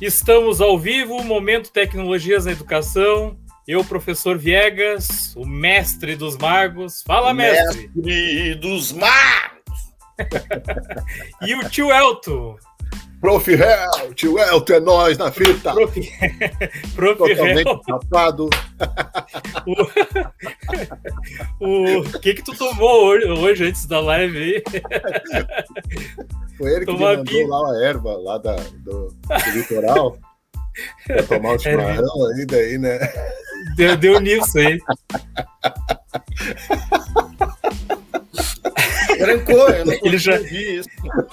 Estamos ao vivo, Momento Tecnologias na Educação. Eu, professor Viegas, o mestre dos magos. Fala, mestre! Mestre dos magos! e o tio Elton. Prof. Hell, tio Elton, é nós na fita. Prof. Prof. Totalmente tapado. O... o que que tu tomou hoje, hoje antes da live aí? Foi ele que Tomar me mandou lá a erva lá da, do, do litoral. Pra tomar o chimarrão aí, daí, né? Deu, deu nisso aí. Trancou, eu não Ele já- isso.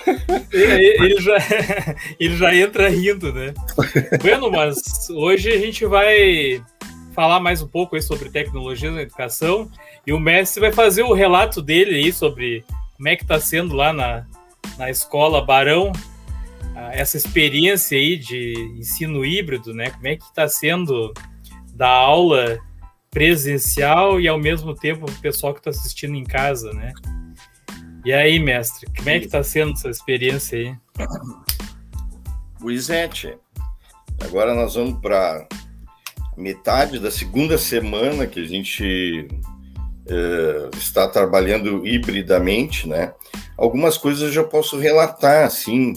Ele, ele já, ele já entra rindo, né? Bueno, mas hoje a gente vai falar mais um pouco aí sobre tecnologia na educação e o mestre vai fazer o relato dele aí sobre como é que está sendo lá na, na escola Barão ah, essa experiência aí de ensino híbrido, né? Como é que está sendo da aula presencial e ao mesmo tempo o pessoal que está assistindo em casa, né? E aí, mestre, como é que está sendo essa experiência aí? Luizete, agora nós vamos para metade da segunda semana que a gente eh, está trabalhando hibridamente, né? Algumas coisas eu já posso relatar, assim,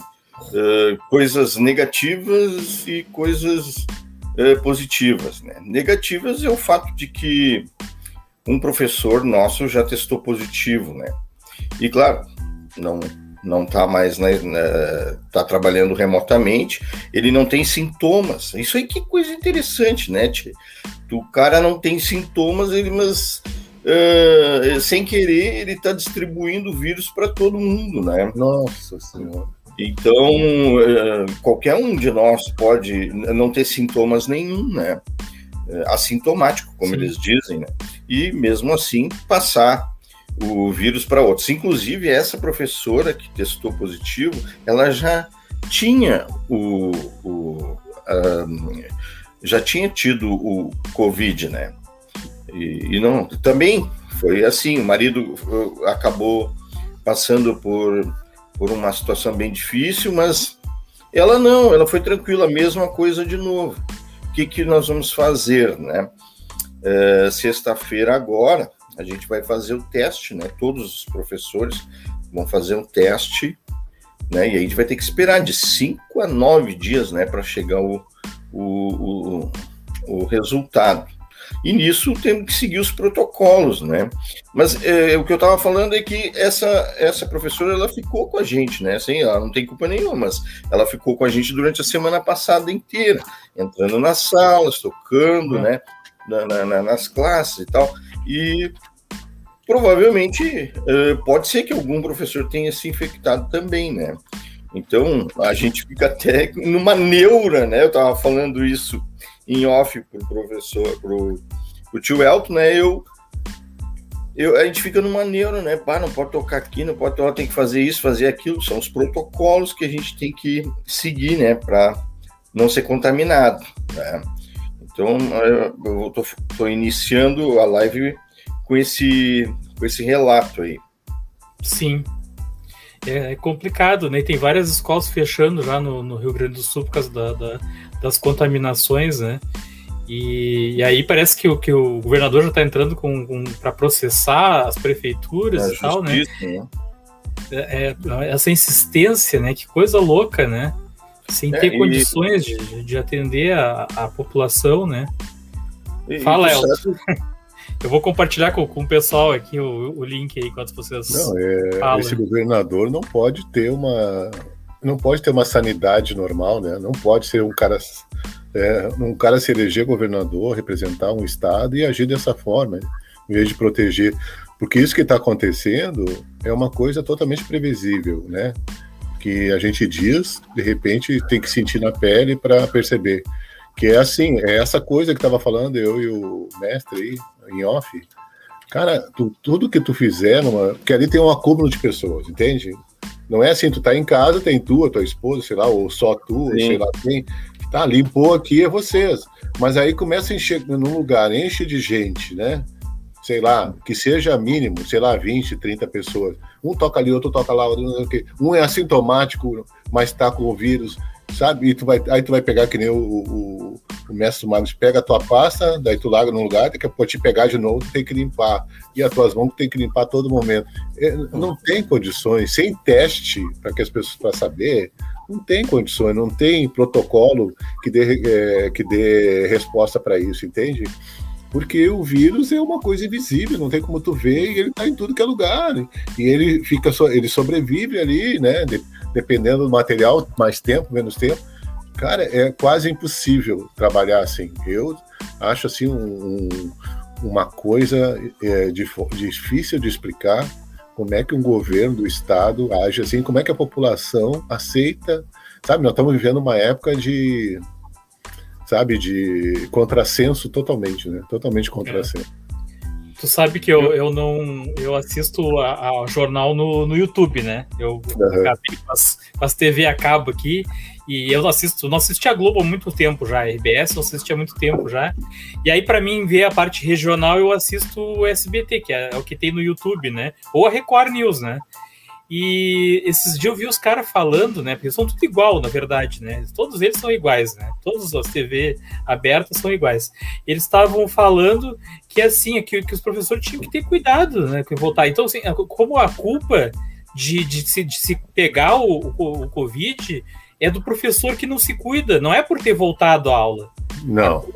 eh, coisas negativas e coisas positivas, né? Negativas é o fato de que um professor nosso já testou positivo, né? E claro, não não está mais né, né, tá trabalhando remotamente, ele não tem sintomas. Isso aí que coisa interessante, né? Tchê? O cara não tem sintomas, ele mas eh, sem querer ele está distribuindo o vírus para todo mundo, né? Nossa Senhora. Então eh, qualquer um de nós pode não ter sintomas nenhum, né? Eh, Assintomático, como Sim. eles dizem, né? E mesmo assim passar o vírus para outros. Inclusive, essa professora que testou positivo, ela já tinha o, o ahn, já tinha tido o Covid, né? E, e não, também foi assim. O marido acabou passando por, por uma situação bem difícil, mas ela não, ela foi tranquila, mesma coisa de novo. O que, que nós vamos fazer, né? Eh, Sexta-feira agora a gente vai fazer o teste, né? Todos os professores vão fazer um teste, né? E aí a gente vai ter que esperar de 5 a 9 dias, né, para chegar o, o, o, o resultado. E nisso temos que seguir os protocolos, né? Mas é, o que eu estava falando é que essa, essa professora ela ficou com a gente, né? Assim, ela não tem culpa nenhuma, mas ela ficou com a gente durante a semana passada inteira, entrando nas salas, tocando, Uhum. né? Na- na- nas classes e tal. E provavelmente eh, pode ser que algum professor tenha se infectado também, né? Então a gente fica até numa neura, né? Eu estava falando isso em off pro professor, pro, pro tio Elton, né? Eu, eu, a gente fica numa neura, né? Pá, não pode tocar aqui, não pode tocar, tem que fazer isso, fazer aquilo. São os protocolos que a gente tem que seguir, né? Para não ser contaminado, né? Então eu tô iniciando a live com esse, com esse relato aí. Sim. É, é complicado, né? Tem várias escolas fechando já no, no Rio Grande do Sul por causa da- da- das contaminações, né? E, e aí parece que, o- que o governador já está entrando com, para processar as prefeituras A e tal, né? né? É, é, essa insistência, né? Que coisa louca, né? Sem É, ter condições de, de atender a, a população, né? E- Fala, Elton. Eu vou compartilhar com, com o pessoal aqui o, o link aí enquanto vocês Não, é, falam. esse governador não pode ter uma não pode ter uma sanidade normal, né? Não pode ser um cara é, um cara se eleger governador, representar um estado e agir dessa forma, né? em vez de proteger, porque isso que está acontecendo é uma coisa totalmente previsível, né? Que a gente diz, de repente tem que sentir na pele para perceber que é assim, é essa coisa que estava falando eu e o mestre aí em off. Cara, tu- tudo que tu fizer, numa, porque ali tem um acúmulo de pessoas, entende? Não é assim, tu tá em casa, tem tu, a tua esposa, sei lá, ou só tu, ou sei lá, tem. Tá, limpou aqui é vocês. Mas aí começa a encher num lugar, enche de gente, né? Sei lá, que seja mínimo, sei lá, 20, 30 pessoas. Um toca ali, outro toca lá, um é assintomático, mas tá com o vírus. Sabe? E tu vai, aí tu vai pegar que nem o, o, o mestre Magos pega a tua pasta, daí tu larga num lugar, daqui a pouco te pegar de novo, tem que limpar. E as tuas mãos tem que limpar a todo momento. É, não tem condições, sem teste para que as pessoas para saber, não tem condições, não tem protocolo que dê, é, que dê resposta para isso, entende? Porque o vírus é uma coisa invisível, não tem como tu ver, e ele está em tudo que é lugar. E ele fica, ele sobrevive ali, né? Dependendo do material, mais tempo, menos tempo. Cara, é quase impossível trabalhar assim. Eu acho assim um, uma coisa é, difícil de explicar como é que um governo do estado age assim, como é que a população aceita, sabe? Nós estamos vivendo uma época de, sabe, de contrassenso totalmente, né? Totalmente contrassenso. É. Tu sabe que eu, eu não eu assisto ao jornal no, no YouTube, né? Eu uhum. acabei com as, com as TV a cabo aqui e eu assisto, não assisti a Globo há muito tempo já, a RBS eu assisti há muito tempo já. E aí, para mim, ver a parte regional, eu assisto o SBT, que é, é o que tem no YouTube, né? Ou a Record News, né? E esses dias eu vi os caras falando, né? Porque são tudo igual, na verdade, né? Todos eles são iguais, né? Todas as TV abertas são iguais. Eles estavam falando que assim, que, que os professores tinham que ter cuidado, né? Com voltar. Então, assim, como a culpa de, de, se, de se pegar o, o, o Covid é do professor que não se cuida, não é por ter voltado à aula. Não.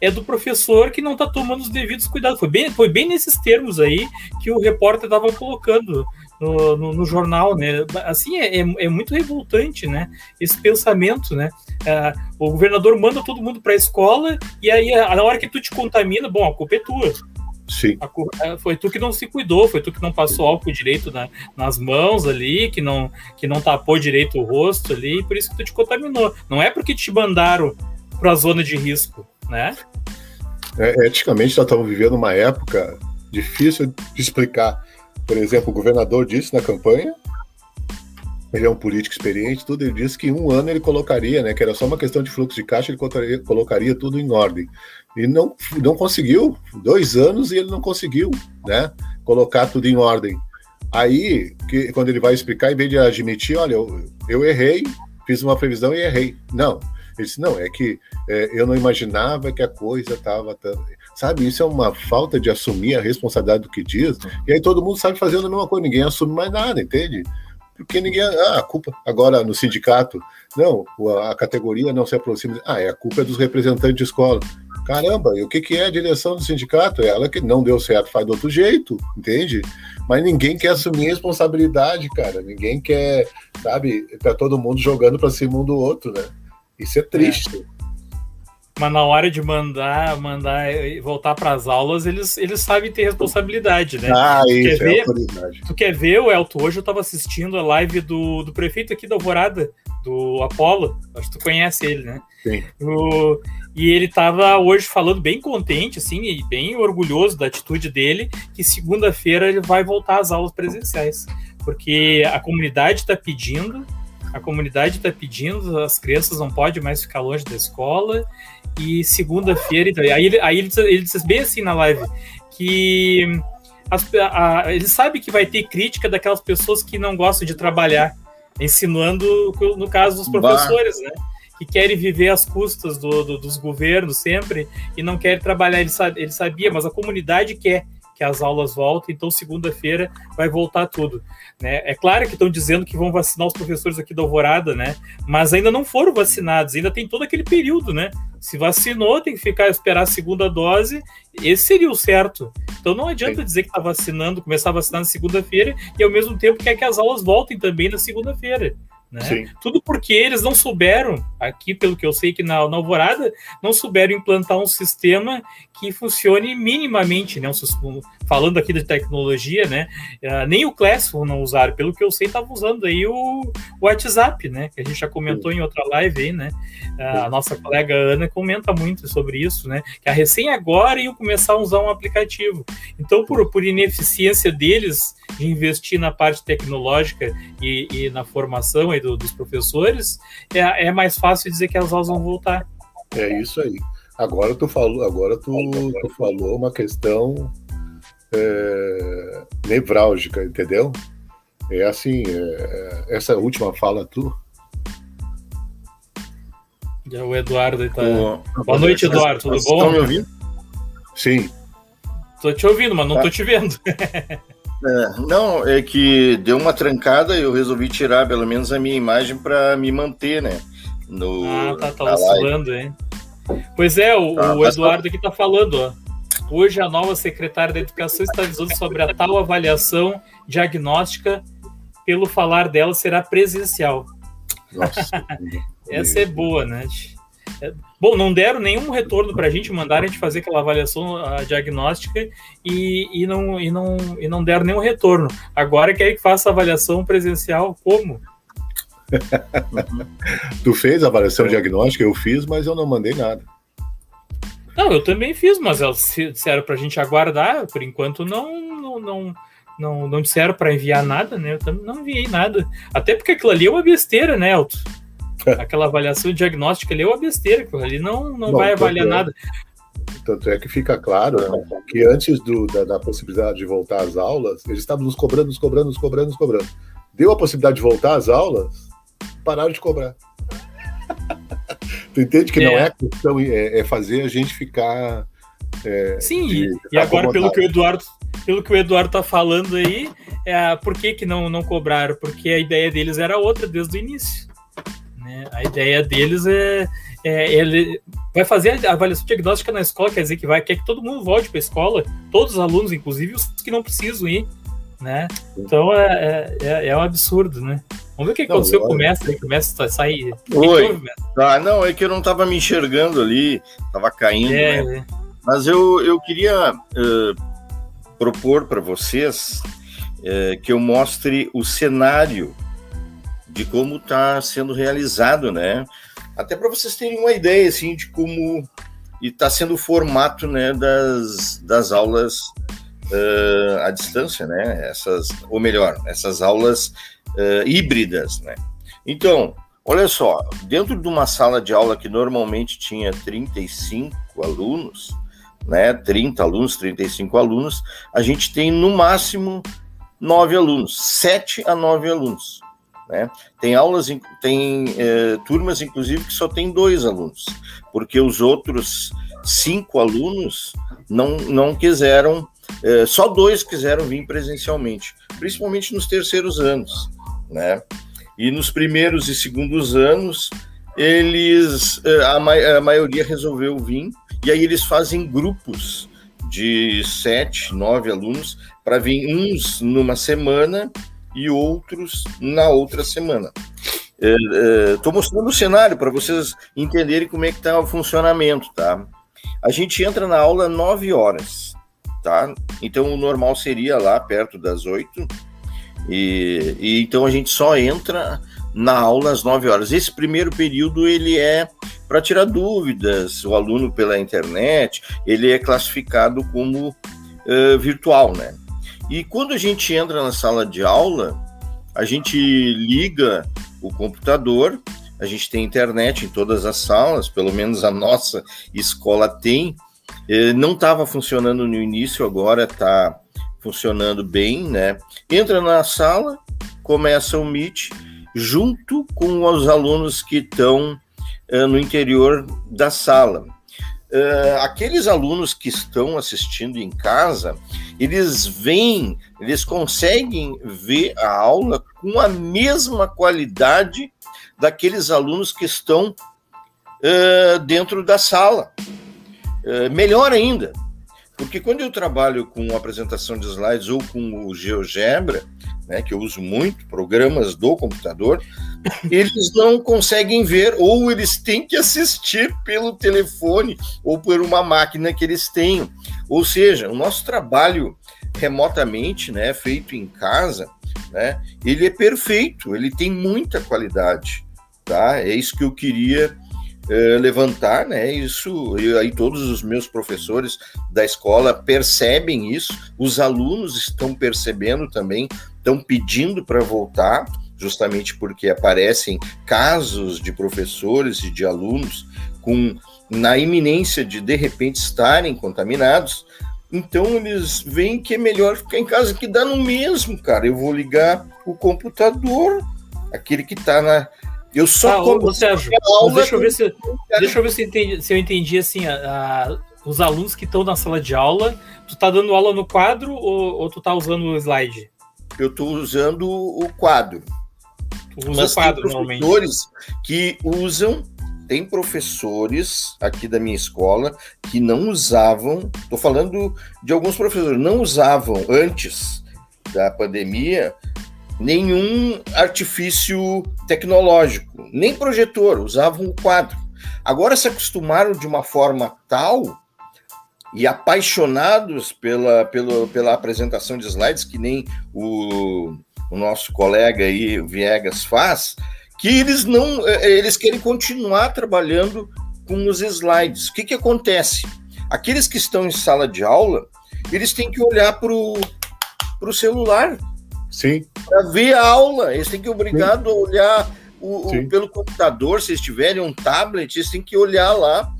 É, é do professor que não está tomando os devidos cuidados. Foi bem, foi bem nesses termos aí que o repórter estava colocando no, no, no, jornal, né? Assim, é, é, é, muito revoltante, né? Esse pensamento, né? É, o governador manda todo mundo para a escola e aí, na hora que tu te contamina, bom, a culpa é tua. Sim. A, foi tu que não se cuidou, foi tu que não passou álcool direito na, nas mãos ali, que não, que não tapou direito o rosto ali, por isso que tu te contaminou. Não é porque te mandaram para a zona de risco, né? É, eticamente, nós estamos vivendo uma época difícil de explicar. Por exemplo, o governador disse na campanha, ele é um político experiente, tudo, ele disse que em um ano ele colocaria, né, que era só uma questão de fluxo de caixa, ele colocaria, colocaria tudo em ordem. E não, não conseguiu, dois anos e ele não conseguiu, né, colocar tudo em ordem. Aí, que, quando ele vai explicar, em vez de admitir, olha, eu, eu errei, fiz uma previsão e errei. Não, ele disse, não, é que é, eu não imaginava que a coisa estava. Sabe, isso é uma falta de assumir a responsabilidade do que diz, e aí todo mundo sabe fazendo a mesma coisa, ninguém assume mais nada, entende? Porque ninguém. Ah, a culpa agora no sindicato. Não, a categoria não se aproxima. Ah, é a culpa dos representantes de escola. Caramba, e o que, que é a direção do sindicato? É ela que não deu certo, faz do outro jeito, entende? Mas ninguém quer assumir responsabilidade, cara. Ninguém quer, sabe, tá todo mundo jogando para cima um do outro, né? Isso é triste. É. Mas na hora de mandar, mandar voltar para as aulas, eles, eles sabem ter responsabilidade, né? Ah, tu isso, quer é ver, autoridade. Tu quer ver, o Elton? Hoje eu estava assistindo a live do, do prefeito aqui da Alvorada, do Apolo. Acho que tu conhece ele, né? Sim. O, e ele estava hoje falando bem contente, assim, e bem orgulhoso da atitude dele, que segunda-feira ele vai voltar às aulas presenciais. Porque a comunidade está pedindo, a comunidade está pedindo, as crianças não podem mais ficar longe da escola, e segunda-feira, então, aí, ele, aí ele, ele diz bem assim na live, que as, a, ele sabe que vai ter crítica daquelas pessoas que não gostam de trabalhar, ensinando, no caso dos professores, bah. né? Que querem viver às custas do, do, dos governos sempre e não querem trabalhar. Ele, sabe, ele sabia, mas a comunidade quer que as aulas voltem, então segunda-feira vai voltar tudo. Né? É claro que estão dizendo que vão vacinar os professores aqui da Alvorada, né? mas ainda não foram vacinados, ainda tem todo aquele período, né? Se vacinou, tem que ficar esperar a segunda dose, esse seria o certo. Então não adianta Sim. dizer que está vacinando, começar a vacinar na segunda-feira e ao mesmo tempo quer que as aulas voltem também na segunda-feira. Né? Tudo porque eles não souberam, aqui pelo que eu sei que na, na Alvorada, não souberam implantar um sistema que funcione minimamente, né? Um, falando aqui de tecnologia, né? Uh, nem o Classroom não usaram, pelo que eu sei, estava usando aí o, o, WhatsApp, né? Que a gente já comentou Sim. em outra live aí, né? Uh, a nossa colega Ana comenta muito sobre isso, né? Que a recém agora iam começar a usar um aplicativo. Então, por, por ineficiência deles de investir na parte tecnológica e, e na formação aí do, dos professores, é, é mais fácil dizer que as aulas vão voltar. É isso aí. Agora tu falou, agora tu, tu falou uma questão é, nevrálgica, entendeu? É assim, é, essa última fala tu, Já o Eduardo aí tá. O... Boa noite, Eduardo. Tudo bom? Estão me ouvindo? Sim. Tô te ouvindo, mas não tá. tô te vendo. É, não, é que deu uma trancada e eu resolvi tirar pelo menos a minha imagem para me manter, né? No, ah, tá, tá oscilando, hein? Pois é, o, tá, o Eduardo aqui tá falando, ó. Hoje a nova secretária da Educação está avisando sobre a tal avaliação diagnóstica, pelo falar dela, será presencial. Nossa, Essa é boa, né? É, bom, não deram nenhum retorno para a gente, mandaram a gente fazer aquela avaliação diagnóstica e, e, não, e, não, e não deram nenhum retorno. Agora quer que faça a avaliação presencial, como? tu fez a avaliação diagnóstica? Eu fiz, mas eu não mandei nada. Não, eu também fiz, mas elas disseram para a gente aguardar. Por enquanto, não, não, não, não, não disseram para enviar nada, né? Eu também não enviei nada. Até porque aquilo ali é uma besteira, né, Elton? aquela avaliação diagnóstica ali é uma besteira, ali não, não, vai avaliar é, nada. Tanto é que fica claro que antes do, da, da, possibilidade de voltar às aulas, eles estavam nos cobrando, nos cobrando, nos cobrando, nos cobrando. Deu a possibilidade de voltar às aulas, pararam de cobrar. tu entende que é. não é questão, é, é, fazer a gente ficar. É, Sim, de, de e agora, pelo que o Eduardo pelo que o Eduardo tá falando aí, é, por que, que não, não cobraram? Porque a ideia deles era outra desde o início. Né? A ideia deles é, é, ele vai fazer a avaliação diagnóstica na escola, quer dizer que vai quer que todo mundo volte para a escola, todos os alunos, inclusive os que não precisam ir, né? Então é, é, é um absurdo, né? Vamos ver o que aconteceu com o mestre, começa a sair. Oi. Ah, não, é que eu não estava me enxergando ali, estava caindo, é, né? É. Mas eu, eu queria uh, propor para vocês uh, que eu mostre o cenário de como está sendo realizado, né? Até para vocês terem uma ideia, assim, de como está sendo o formato, né, das, das aulas uh, à distância, né? Essas, ou melhor, essas aulas uh, híbridas, né? Então, olha só, dentro de uma sala de aula que normalmente tinha 35 alunos, né, 30 alunos, 35 alunos, a gente tem no máximo 9 alunos, 7 a 9 alunos. Né? Tem aulas, tem é, turmas, inclusive, que só tem dois alunos, porque os outros cinco alunos não, não quiseram, é, só dois quiseram vir presencialmente, principalmente nos terceiros anos. Né? E nos primeiros e segundos anos, eles, é, a, a maioria resolveu vir, e aí eles fazem grupos de sete, nove alunos para vir uns numa semana e outros na outra semana. Estou é, é, mostrando o cenário para vocês entenderem como é que está o funcionamento, tá? A gente entra na aula 9 horas, tá? Então o normal seria lá perto das 8. E, e então a gente só entra na aula às 9 horas. Esse primeiro período ele é para tirar dúvidas, o aluno pela internet, ele é classificado como uh, virtual, né? E quando a gente entra na sala de aula, a gente liga o computador, a gente tem internet em todas as salas, pelo menos a nossa escola tem. Eh, não estava funcionando no início, agora está funcionando bem, né? Entra na sala, começa o Meet, junto com os alunos que estão uh, no interior da sala. Uh, aqueles alunos que estão assistindo em casa, eles veem, eles conseguem ver a aula com a mesma qualidade daqueles alunos que estão uh, dentro da sala. Uh, melhor ainda, porque quando eu trabalho com apresentação de slides ou com o GeoGebra, né, que eu uso muito, programas do computador, eles não conseguem ver, ou eles têm que assistir pelo telefone ou por uma máquina que eles tenham. Ou seja, o nosso trabalho remotamente, né, feito em casa, né, ele é perfeito, ele tem muita qualidade, tá? É isso que eu queria eh, levantar, né? Isso, e aí todos os meus professores da escola percebem isso, os alunos estão percebendo também, estão pedindo para voltar, justamente porque aparecem casos de professores e de alunos com na iminência de de repente estarem contaminados. Então eles veem que é melhor ficar em casa, que dá no mesmo, cara. Eu vou ligar o computador, aquele que está na, Eu só ah, como Sérgio, aula deixa eu ver se, deixa eu ver se eu entendi, se eu entendi assim, a, a, os alunos que estão na sala de aula, tu tá dando aula no quadro ou, ou tu tá usando o slide? Eu estou usando o quadro. Tu usa Mas o quadro, tem professores que usam tem professores aqui da minha escola que não usavam, estou falando de alguns professores, não usavam antes da pandemia nenhum artifício tecnológico, nem projetor, usavam o quadro. Agora se acostumaram de uma forma tal e apaixonados pela, pela, pela apresentação de slides, que nem o, o nosso colega aí, o Viegas, faz, que eles não é, é, eles querem continuar trabalhando com os slides. O que, que acontece? Aqueles que estão em sala de aula, eles têm que olhar para o celular Sim. Para ver a aula, eles têm que obrigado a olhar o, o, pelo computador, se eles tiverem um tablet, eles têm que olhar lá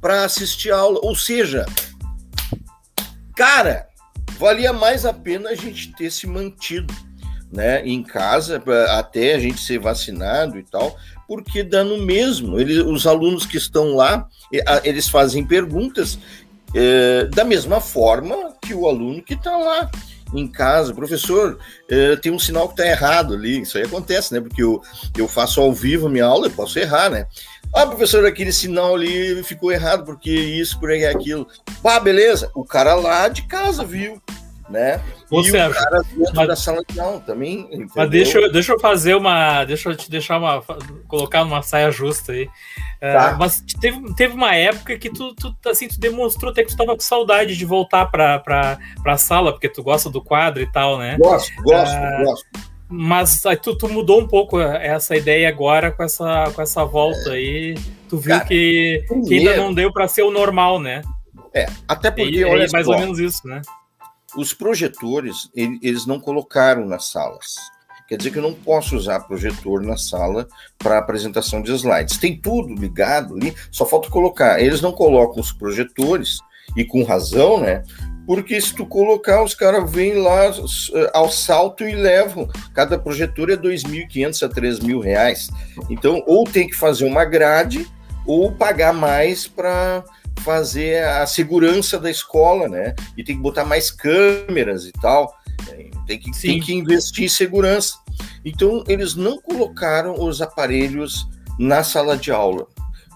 para assistir a aula. Ou seja, cara, valia mais a pena a gente ter se mantido né, em casa até a gente ser vacinado e tal, porque dá no mesmo. Ele, os alunos que estão lá, eles fazem perguntas é, da mesma forma que o aluno que está lá em casa, professor, é, tem um sinal que está errado ali. Isso aí acontece, né? Porque eu, eu faço ao vivo minha aula, eu posso errar, né? Ah, professor, aquele sinal ali ficou errado, porque isso, por aí, aquilo. Ah, beleza. O cara lá de casa viu né? Ô, e Sérgio, o cara dentro mas, da sala aula também. Entendeu? Mas deixa eu, deixa eu fazer uma. Deixa eu te deixar uma. colocar uma saia justa aí. É, tá. Uh, mas teve, teve uma época que tu, tu, assim, tu demonstrou até que tu tava com saudade de voltar para pra, pra sala, porque tu gosta do quadro e tal, né? Gosto, gosto, uh, gosto. Mas aí tu, tu, mudou um pouco essa ideia agora com essa, com essa volta é. aí. Tu viu Cara, que, que ainda não deu para ser o normal, né? É, até porque. E, olha mais só, ou menos isso, né? Os projetores, eles não colocaram nas salas. Quer dizer que eu não posso usar projetor na sala para apresentação de slides. Tem tudo ligado ali, só falta colocar. Eles não colocam os projetores, e com razão, né? Porque se tu colocar, os caras vêm lá eh, ao salto e levam. Cada projetor é 2.500 a 3.000 reais. Então, ou tem que fazer uma grade, ou pagar mais para fazer a segurança da escola, né? E tem que botar mais câmeras e tal. Tem que, tem que investir em segurança. Então, eles não colocaram os aparelhos na sala de aula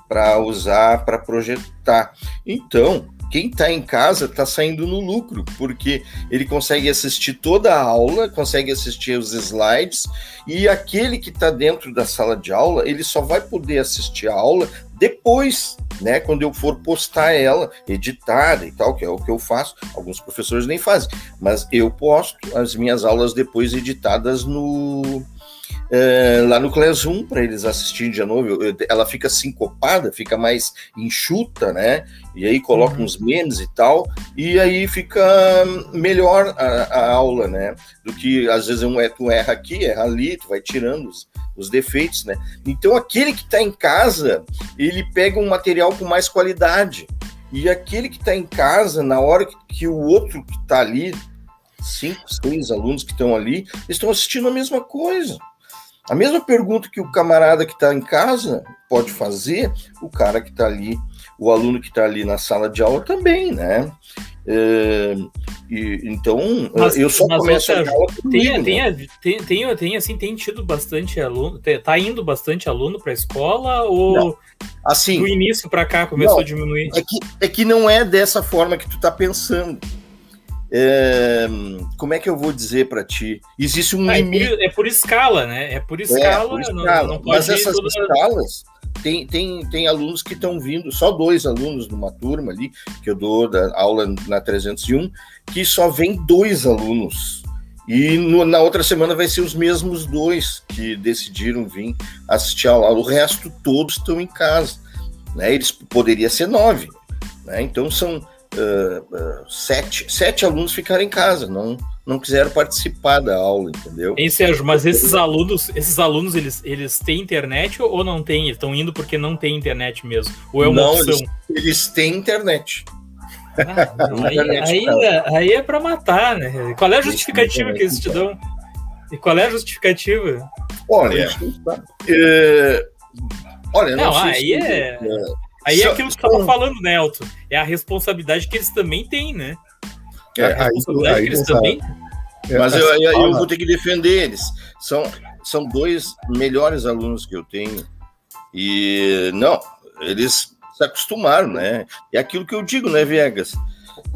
para usar, para projetar. Então, quem está em casa está saindo no lucro, porque ele consegue assistir toda a aula, consegue assistir os slides, e aquele que está dentro da sala de aula, ele só vai poder assistir a aula depois, né, quando eu for postar ela, editada e tal, que é o que eu faço. Alguns professores nem fazem, mas eu posto as minhas aulas depois editadas no é, lá no Classroom para eles assistirem de novo. Eu, ela fica sincopada, fica mais enxuta, né? E aí coloca uhum. uns memes e tal, e aí fica melhor a, a, aula, né? Do que às vezes um, é, tu erra aqui, erra ali, tu vai tirando os, os defeitos, né? Então aquele que está em casa, ele pega um material com mais qualidade. E aquele que está em casa, na hora que, que o outro que está ali, cinco, seis alunos que estão ali, estão assistindo a mesma coisa. A mesma pergunta que o camarada que está em casa pode fazer, o cara que está ali, o aluno que está ali na sala de aula também, né? É, e, então, mas, eu só começo a aula tem, né? tem, tem, tem, tem, assim, tem tido bastante aluno, tá indo bastante aluno para a escola ou não. assim, do início para cá começou não, a diminuir? É que, é que não é dessa forma que tu está pensando. É, como é que eu vou dizer para ti? Existe um ah, limite. É por, é por, escala, né? É por escala. É, por escala. Não, não Mas essas toda... escalas tem, tem, tem alunos que estão vindo, só dois alunos numa turma ali, que eu dou da aula na 301, que só vem dois alunos. E no, na outra semana vai ser os mesmos dois que decidiram vir assistir a aula. O resto todos estão em casa. Né? Eles poderia ser nove. Né? Então são uh, sete, sete alunos ficaram em casa, não, não quiseram participar da aula, entendeu? Hein, Sérgio, mas esses alunos, esses alunos, eles, eles têm internet ou não têm? Eles estão indo porque não tem internet mesmo? Ou é uma não, opção? Eles, eles têm internet. Ah, não, aí, aí, é, aí, é para matar, né? Qual é a justificativa que eles te dão? E qual é a justificativa? Olha, é, Olha, não, não aí é... é... Aí é aquilo que você estava falando, né, Elton? É a responsabilidade que eles também têm, né? É, a responsabilidade aí, aí que eles também... É, Mas eu, eu, eu, vou ter que defender eles. São, são dois melhores alunos que eu tenho. E, não, eles se acostumaram, né? É aquilo que eu digo, né, Viegas?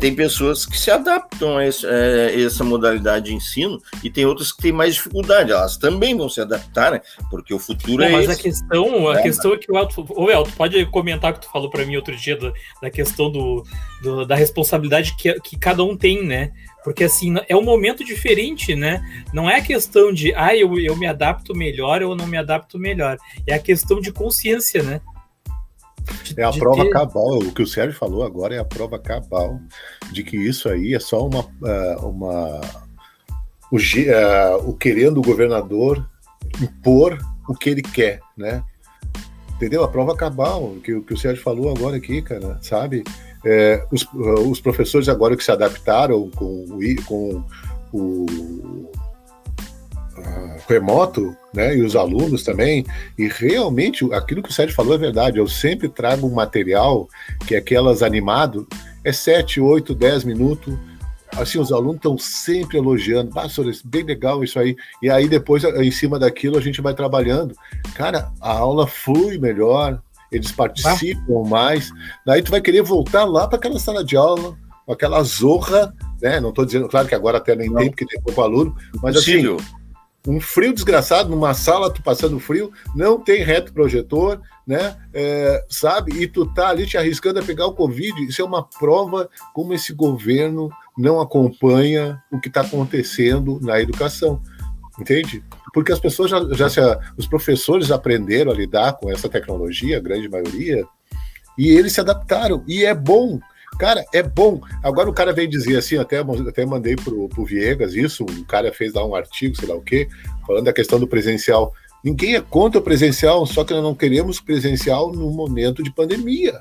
Tem pessoas que se adaptam a, esse, a, é, essa modalidade de ensino e tem outras que têm mais dificuldade. Elas também vão se adaptar, né? Porque o futuro é, é mas esse. a questão, a é, questão é que o Elton, o Elton pode comentar o que tu falou para mim outro dia do, da questão do, do, da responsabilidade que, que cada um tem, né? Porque assim, é um momento diferente, né? Não é a questão de ah, eu, eu me adapto melhor ou não me adapto melhor. É a questão de consciência, né? É a prova ter... cabal, o que o Sérgio falou agora é a prova cabal de que isso aí é só uma. Uh, uma o, uh, o querendo o governador impor o que ele quer, né? Entendeu? A prova cabal, que, que o Sérgio falou agora aqui, cara, sabe? É, os, os professores agora que se adaptaram com, com o remoto, né, e os alunos também, e realmente aquilo que o Sérgio falou é verdade, eu sempre trago um material que é aquelas animado, é 7, 8, 10 minutos, assim, os alunos estão sempre elogiando, ah, bem legal isso aí, e aí depois, em cima daquilo, a gente vai trabalhando. Cara, a aula flui melhor, eles participam ah. mais, daí tu vai querer voltar lá para aquela sala de aula, aquela zorra, né, não estou dizendo, claro que agora até nem não. tem, porque tem pouco aluno, mas assim um frio desgraçado numa sala, tu passando frio, não tem reto projetor, né? É, sabe? E tu tá ali te arriscando a pegar o Covid. Isso é uma prova como esse governo não acompanha o que está acontecendo na educação. Entende? Porque as pessoas já, já se, os professores aprenderam a lidar com essa tecnologia, a grande maioria, e eles se adaptaram. E é bom, Cara, é bom. Agora o cara vem dizer assim, até, até mandei pro, pro Viegas isso, o cara fez lá um artigo, sei lá o quê, falando da questão do presencial. Ninguém é contra o presencial, só que nós não queremos presencial no momento de pandemia.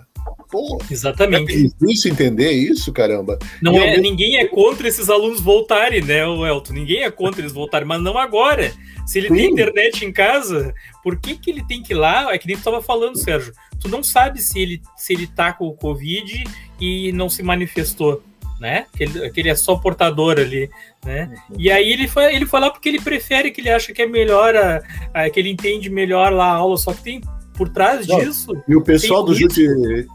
Pô, Exatamente. É difícil entender isso, caramba. Não é, alguém... Ninguém é contra esses alunos voltarem, né, Elton? Ninguém é contra eles voltarem, mas não agora. Se ele Sim. tem internet em casa, por que, que ele tem que ir lá? É que nem tu estava falando, Sérgio. Tu não sabe se ele, se ele tá com o Covid e não se manifestou, né? Que ele, que ele é só portador ali, né? Uhum. E aí ele foi, ele foi lá porque ele prefere, que ele acha que é melhor, a, a, que ele entende melhor lá a aula, só que tem por trás não, disso. E o pessoal do judiciário,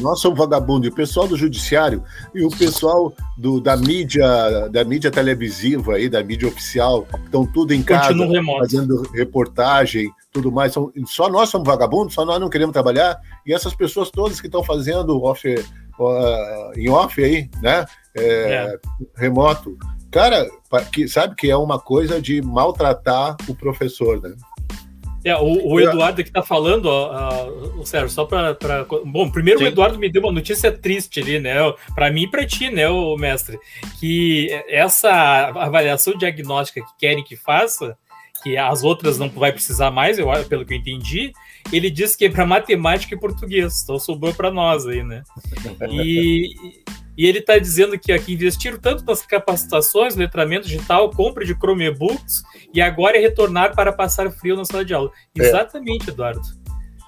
nós somos vagabundos, e o pessoal do judiciário e o pessoal do, da mídia, da mídia televisiva aí, da mídia oficial, estão tudo em casa fazendo reportagem, tudo mais. São, só nós somos vagabundos, só nós não queremos trabalhar, e essas pessoas todas que estão fazendo off, uh, em off aí, né? É, é. Remoto. Cara, que, sabe que é uma coisa de maltratar o professor, né? É, o, o Eduardo que está falando, ó, uh, Sérgio, só para. Bom, primeiro Sim. o Eduardo me deu uma notícia triste ali, né? Para mim e para ti, né, o mestre? Que essa avaliação diagnóstica que querem que faça, que as outras não vai precisar mais, eu, pelo que eu entendi, ele disse que é para matemática e português, então sobrou para nós aí, né? E, e ele está dizendo que aqui investiram tanto nas capacitações, letramento digital, compra de Chromebooks e agora é retornar para passar frio na sala de aula. É. Exatamente, Eduardo.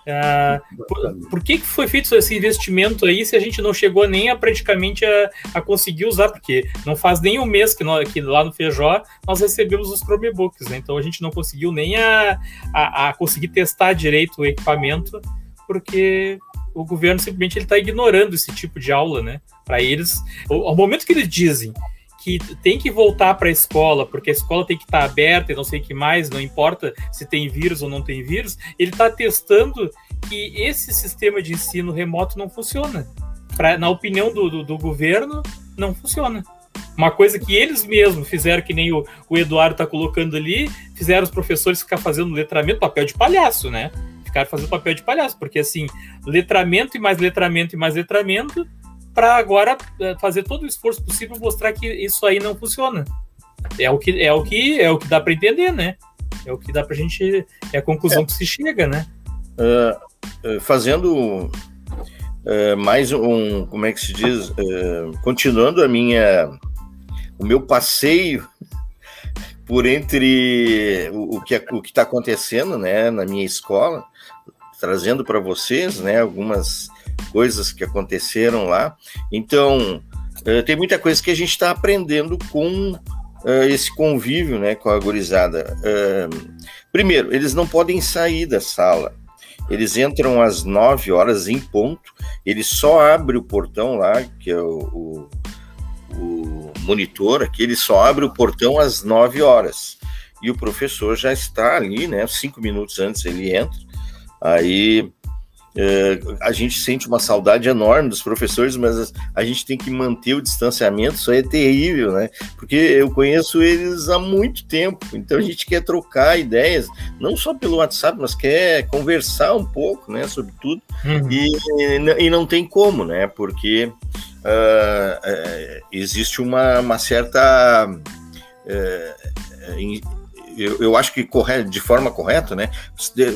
Ah, por, por, que, que foi feito esse investimento aí se a gente não chegou nem a praticamente a, a conseguir usar? Porque não faz nem um mês que, nós, que lá no Feijó nós recebemos os Chromebooks, né? então a gente não conseguiu nem a, a, a conseguir testar direito o equipamento, porque o governo simplesmente está ignorando esse tipo de aula, né? Para eles, ao momento que eles dizem que tem que voltar para a escola, porque a escola tem que estar tá aberta e não sei o que mais, não importa se tem vírus ou não tem vírus, ele está testando que esse sistema de ensino remoto não funciona. Pra, na opinião do, do, do governo, não funciona. Uma coisa que eles mesmos fizeram, que nem o, o Eduardo está colocando ali, fizeram os professores ficar fazendo letramento, papel de palhaço, né? Ficaram fazendo papel de palhaço, porque assim, letramento e mais letramento e mais letramento, para agora eh, fazer todo o esforço possível mostrar que isso aí não funciona. É o que é o que é o que dá para entender, né? É o que dá para a gente é a conclusão é. que se chega, né? Uh, fazendo uh, mais um, como é que se diz, continuando a minha o meu passeio por entre o, o que o que está acontecendo, né, na minha escola, trazendo para vocês, né, algumas coisas que aconteceram lá. Então, uh, tem muita coisa que a gente está aprendendo com uh, esse convívio, né, com a gurizada. Uh, primeiro, eles não podem sair da sala. Eles entram às 9 horas em ponto. Ele só abre o portão lá, que é o, o, o monitor aqui, ele só abre o portão às 9 horas. E o professor já está ali, né? Cinco minutos antes ele entra. Aí é, a gente sente uma saudade enorme dos professores, mas a gente tem que manter o distanciamento, isso é terrível, né? Porque eu conheço eles há muito tempo, então a gente quer trocar ideias, não só pelo WhatsApp, mas quer conversar um pouco, né, sobre tudo, uhum. e, e não tem como, né? Porque uh, existe uma, uma certa. Uh, eu, eu acho que corre, de forma correta, né,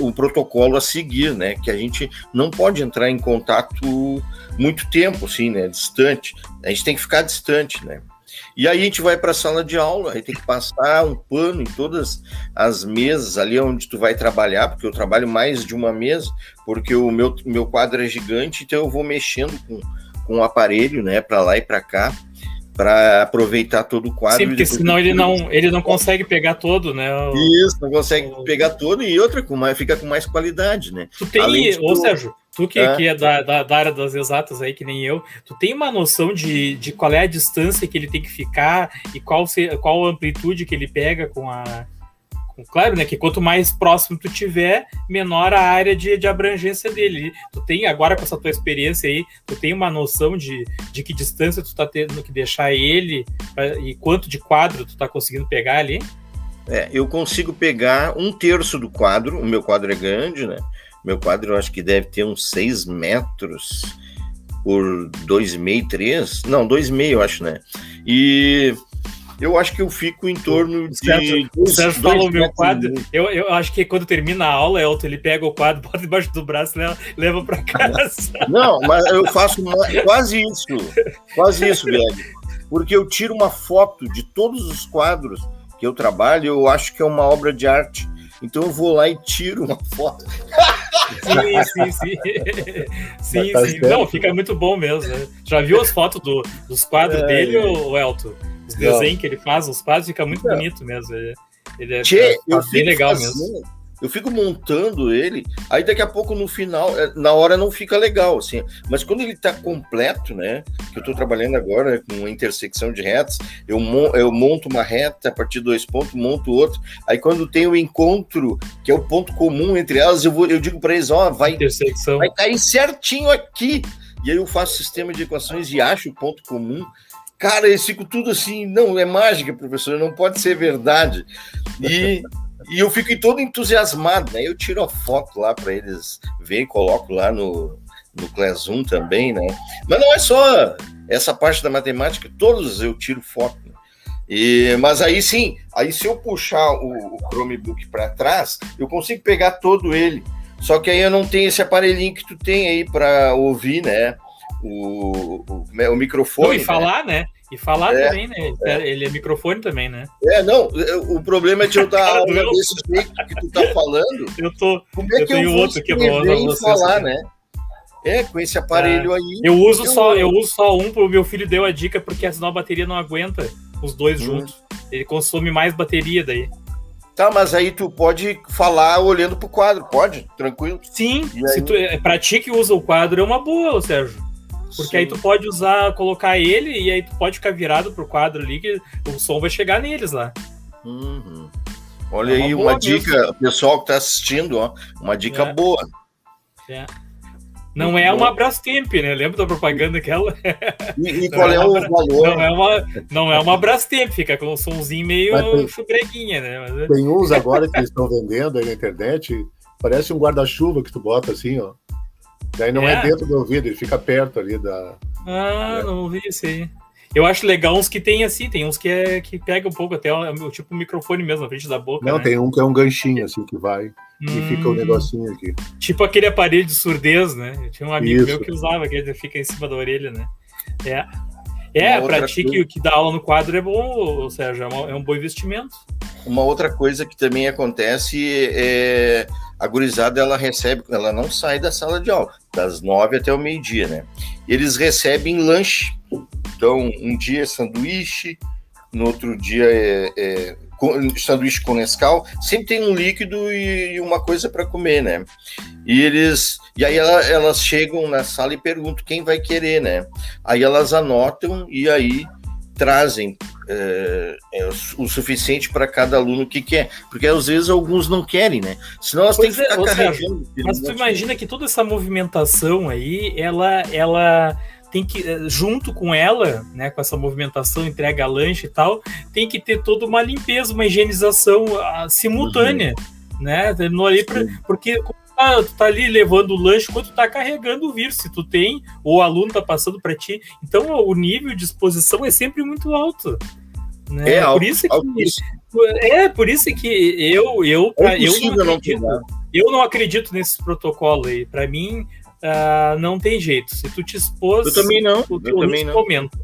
o protocolo a seguir, né, que a gente não pode entrar em contato muito tempo, assim, né, distante. A gente tem que ficar distante, né. E aí a gente vai para a sala de aula, aí tem que passar um pano em todas as mesas ali onde tu vai trabalhar, porque eu trabalho mais de uma mesa, porque o meu, meu quadro é gigante, então eu vou mexendo com, com o aparelho, né, para lá e para cá para aproveitar todo o quadro. Sim, porque senão ele não, ele não consegue pegar todo, né? O... Isso, não consegue o... pegar todo e outra com mais, fica com mais qualidade, né? Tu tem, ou Sérgio, tu que é, que é da, da, da, área das exatas aí, que nem eu, tu tem uma noção de, de qual é a distância que ele tem que ficar e qual, se, qual a amplitude que ele pega com a, Claro, né? Que quanto mais próximo tu tiver, menor a área de, de abrangência dele. Tu tem, agora com essa tua experiência aí, tu tem uma noção de, de que distância tu tá tendo que deixar ele pra, e quanto de quadro tu tá conseguindo pegar ali? É, eu consigo pegar um terço do quadro, o meu quadro é grande, né? Meu quadro eu acho que deve ter uns 6 metros por 2,5, 3. Não, 2,5 eu acho, né? E eu acho que eu fico em torno de. O Sérgio falou meu quadro. Eu, eu acho que quando termina a aula, Elton, ele pega o quadro, bota debaixo do braço e leva, leva para casa. Não, mas eu faço quase isso. Quase isso, velho. Porque eu tiro uma foto de todos os quadros que eu trabalho, eu acho que é uma obra de arte. Então eu vou lá e tiro uma foto. Sim, sim, sim. sim, tá sim. Não, fica muito bom mesmo. Né? Já viu as fotos do, dos quadros é, dele, é. Elton? Os desenhos que ele faz, os quadros, fica muito é. bonito mesmo. Ele, ele é, é, é bem legal mesmo. Eu fico montando ele, aí daqui a pouco no final, é, na hora não fica legal, assim. Mas quando ele tá completo, né? Que eu tô trabalhando agora com intersecção de retas, eu, eu monto uma reta a partir de dois pontos, monto outro. Aí quando tem o encontro, que é o ponto comum entre elas, eu, vou, eu digo para eles, ó, vai, vai cair certinho aqui. E aí eu faço sistema de equações e acho o ponto comum. Cara, eles ficam tudo assim, não, é mágica, professor, não pode ser verdade. E, e eu fico todo entusiasmado, né? Eu tiro a foto lá para eles ver, coloco lá no, no Classroom também, né? Mas não é só essa parte da matemática, todos eu tiro foto. Né? E, mas aí sim, aí se eu puxar o, o Chromebook para trás, eu consigo pegar todo ele. Só que aí eu não tenho esse aparelhinho que tu tem aí para ouvir, né? O, o, o microfone. Não, e falar, né? E falar é, também, né? É. Ele é microfone também, né? É, não, o problema é de eu dar aula desse jeito que tu tá falando. Eu tô. Como é eu que tenho eu outro que eu vou falar, né? É, com esse aparelho é. aí. Eu uso eu... só, eu uso só um, o meu filho deu a dica, porque senão a bateria não aguenta os dois hum. juntos. Ele consome mais bateria daí. Tá, mas aí tu pode falar olhando pro quadro, pode? Tranquilo? Sim, se tu, é, pra ti que usa o quadro é uma boa, Sérgio. Porque Sim. aí tu pode usar, colocar ele e aí tu pode ficar virado pro quadro ali que o som vai chegar neles lá. Uhum. Olha é uma aí uma dica, pessoal que tá assistindo, ó, uma dica é. boa. É. Não Muito é uma Brastemp, né? Lembra da propaganda aquela? E, e qual é, é o valor? Não é uma, não é uma Brastemp, fica com um somzinho meio tem, chubreguinha, né? Mas... É tem uns agora que eles estão vendendo aí na internet, parece um guarda-chuva que tu bota assim, ó. Daí não é. é. dentro do ouvido, ele fica perto ali da. Ah, é. não vi isso aí. Eu acho legal uns que tem assim, tem uns que, é, que pega um pouco até o tipo microfone mesmo na frente da boca. Não, né? tem um que é um ganchinho assim que vai hum, e fica o um negocinho aqui. Tipo aquele aparelho de surdez, né? Eu tinha um amigo Isso. meu que usava, que ele fica em cima da orelha, né? É. É, pra ti que, que dá aula no quadro é bom, Sérgio, é, um, é um bom investimento. uma outra coisa que também acontece é a gurizada ela recebe, ela não sai da sala de aula, das nove até o meio-dia, né? Eles recebem lanche. Então, um dia é sanduíche, no outro dia é, é sanduíche com Nescau, sempre tem um líquido e uma coisa para comer, né? E eles, e aí ela, elas chegam na sala e perguntam quem vai querer, né? Aí elas anotam e aí trazem é, é, o suficiente para cada aluno que quer, porque às vezes alguns não querem, né? Senão elas pois têm que é, ficar carregando. mas tu imagina que toda essa movimentação aí, ela, ela tem que, eh, junto com ela, né, com essa movimentação, entrega lanche e tal, tem que ter toda uma limpeza, uma higienização uh, simultânea, uhum. né? Ali pra, porque ah, tu tá ali levando o lanche quando tu tá carregando o vírus, se tu tem, ou o aluno tá passando para ti. Então o nível de exposição é sempre muito alto. Né? É alto, por isso que, É, por isso que eu, eu, é eu, não acredito, não eu não acredito nesses protocolos aí. Para mim, uh, não tem jeito. Se tu te expôs, eu também não. O eu também não. Comenta,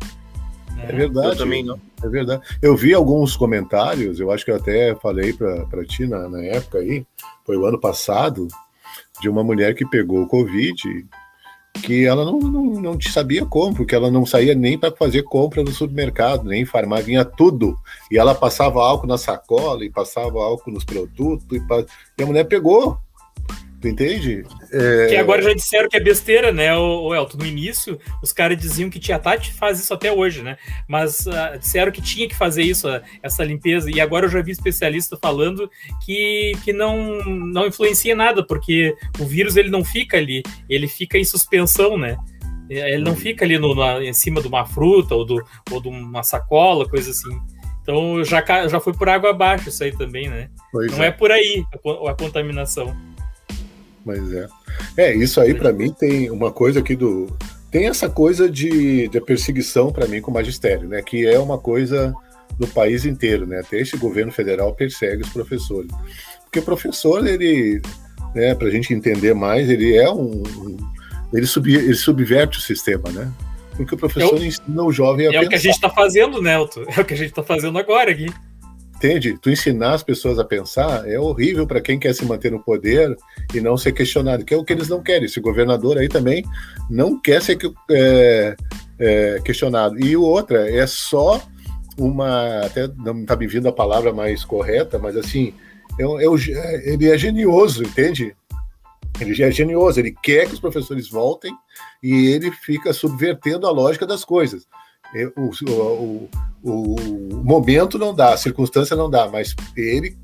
né? É verdade. Eu também não. É verdade. Eu vi alguns comentários, eu acho que eu até falei para ti na, na época aí, foi o ano passado, de uma mulher que pegou o Covid, que ela não, não, não sabia como, porque ela não saía nem para fazer compra no supermercado, nem em farmácia, vinha tudo. E ela passava álcool na sacola e passava álcool nos produtos, e, e a mulher pegou. Tu entende? É... Que agora já disseram que é besteira, né, o, Elton? No início, os caras diziam que Tia Tati faz isso até hoje, né? Mas uh, disseram que tinha que fazer isso, uh, essa limpeza. E agora eu já vi especialista falando que, que não, não influencia nada, porque o vírus ele não fica ali, ele fica em suspensão, né? Ele não fica ali no, na, em cima de uma fruta ou, do, ou de uma sacola, coisa assim. Então já, já foi por água abaixo isso aí também, né? Pois não é. é por aí a, a contaminação. Mas é. É, isso aí para mim tem uma coisa aqui do. Tem essa coisa de, de perseguição para mim com o magistério, né? Que é uma coisa do país inteiro, né? Até este governo federal persegue os professores. Porque o professor, ele, né, para a gente entender mais, ele é um. ele, sub, ele subverte o sistema, né? Porque o professor Eu, ensina o jovem a É pensar. o que a gente está fazendo, Nelton. É o que a gente está fazendo agora aqui entende? Tu ensinar as pessoas a pensar é horrível para quem quer se manter no poder e não ser questionado, que é o que eles não querem. Esse governador aí também não quer ser é, é, questionado. E outra é só uma. Até não está me vindo a palavra mais correta, mas assim, é, é, ele é genioso, entende? Ele já é genioso, ele quer que os professores voltem e ele fica subvertendo a lógica das coisas. O, o, o, momento não dá, a circunstância não dá, mas ele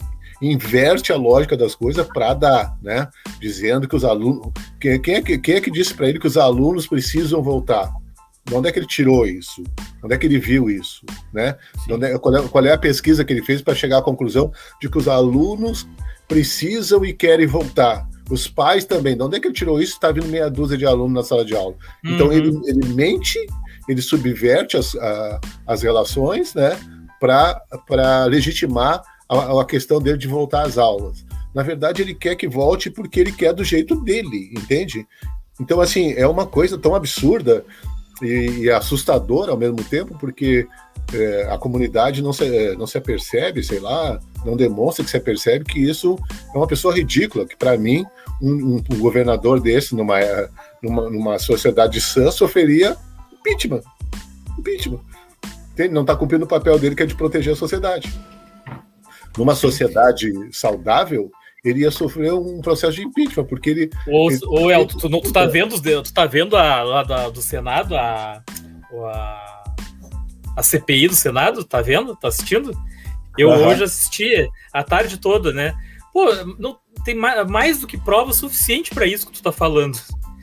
inverte a lógica das coisas para dar, né? Dizendo que os alunos. Quem, quem, é, que, quem é que disse para ele que os alunos precisam voltar? De onde é que ele tirou isso? Onde é que ele viu isso? Né? É, qual, é, qual é a pesquisa que ele fez para chegar à conclusão de que os alunos precisam e querem voltar? Os pais também. De onde é que ele tirou isso? Está vindo meia dúzia de alunos na sala de aula. Então uhum. ele, ele mente ele subverte as, a, as relações né, para legitimar a, a questão dele de voltar às aulas. Na verdade, ele quer que volte porque ele quer do jeito dele, entende? Então, assim, é uma coisa tão absurda e, e assustadora ao mesmo tempo, porque é, a comunidade não se, não se apercebe, sei lá, não demonstra que se apercebe que isso é uma pessoa ridícula, que para mim, um, um, um, governador desse numa, numa, numa sociedade sã sofreria impeachment. Impeachment. Ele não está cumprindo o papel dele, que é de proteger a sociedade. Numa sociedade saudável, ele ia sofrer um processo de impeachment, porque ele. Ô, ele, ô Elton, tu, não, tu tá vendo, tu tá vendo a, lá da, do Senado, a, a, a CPI do Senado? Tá vendo? Tá assistindo? Eu uhum. hoje assisti a tarde toda, né? Pô, não, tem mais, mais do que prova suficiente para isso que tu tá falando.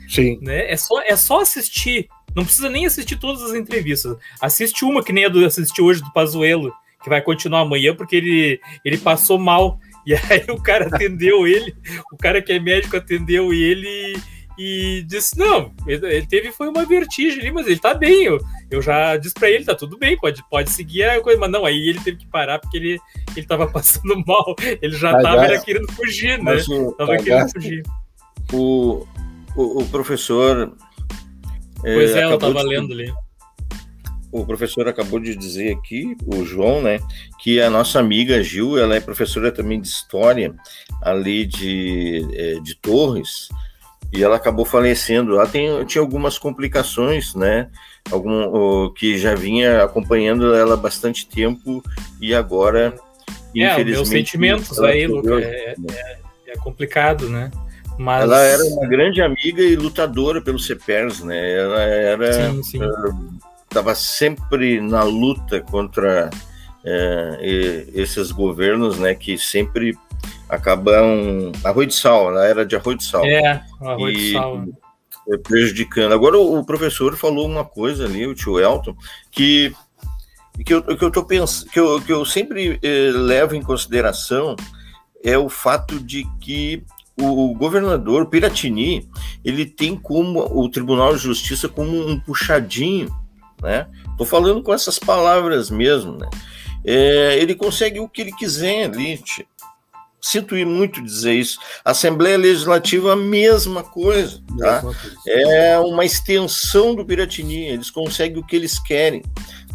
Sim. Né? É, só, é só assistir não precisa nem assistir todas as entrevistas. Assiste uma que nem a do assisti hoje do Pazuelo, que vai continuar amanhã, porque ele, ele passou mal. E aí o cara atendeu ele, o cara que é médico atendeu ele e disse: Não, ele teve foi uma vertigem ali, mas ele tá bem. Eu, eu já disse para ele: tá tudo bem, pode, pode seguir a coisa. Mas não, aí ele teve que parar porque ele, ele tava passando mal. Ele já mas tava é, querendo fugir, né? O, tava querendo fugir. O, o, o professor Pois é, eu tava de... lendo ali. o professor acabou de dizer aqui, o João, né, que a nossa amiga Gil, ela é professora também de história ali de, é, de Torres, e ela acabou falecendo. Ela tem, tinha algumas complicações, né, algum, que já vinha acompanhando ela há bastante tempo e agora, é, infelizmente... meus sentimentos aí, Lucas, é, é, é complicado, né? Mas... Ela era uma grande amiga e lutadora pelo CEPERS, né? Ela era sim, sim. Estava sempre na luta contra é, esses governos, né, que sempre acabam arroz de sal, na era de arroz de sal. É, arroz e, de sal. Prejudicando. Agora o, professor falou uma coisa ali, o tio Elton, que que eu, que eu tô pensando, que eu, que eu sempre eh, levo em consideração é o fato de que o governador Piratini ele tem como o Tribunal de Justiça como um puxadinho né? Tô falando com essas palavras mesmo, né? É, ele consegue o que ele quiser ali. Sinto muito dizer isso. Assembleia Legislativa, a mesma coisa. Tá? É uma extensão do Piratini, eles conseguem o que eles querem.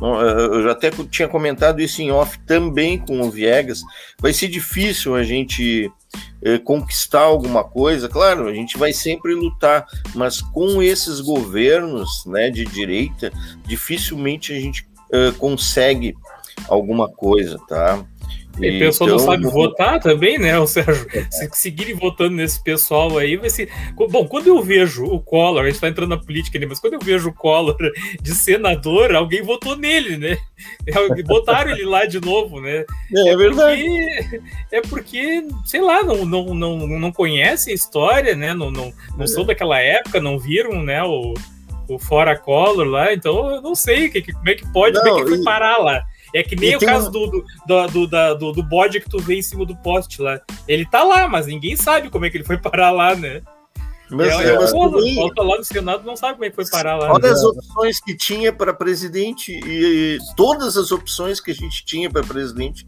Eu até tinha comentado isso em off também com o Viegas. Vai ser difícil a gente eh, conquistar alguma coisa, claro, a gente vai sempre lutar, mas com esses governos né, de direita, dificilmente a gente eh, consegue alguma coisa, tá? E a pessoa então, não sabe votar também, né, o Sérgio? É. Se seguirem votando nesse pessoal aí, vai ser. Bom, quando eu vejo o Collor, a gente tá entrando na política ali, mas quando eu vejo o Collor de senador, alguém votou nele, né? Botaram ele lá de novo, né? É, é verdade. Porque, é porque, sei lá, não, não, não, não conhece a história, né? Não, não, não é. são daquela época, não viram, né? O, o Fora Collor lá, então eu não sei que, como é que pode, não, como é que foi parar lá. É que nem e o caso um... do, do, do, do, do, do bode que tu vê em cima do poste lá. Ele tá lá, mas ninguém sabe como é que ele foi parar lá, né? Mas, é, é, mas também... volta lá no Senado não sabe como é que foi parar lá. Olha né? as opções que tinha para presidente e, e, todas as opções que a gente tinha para presidente,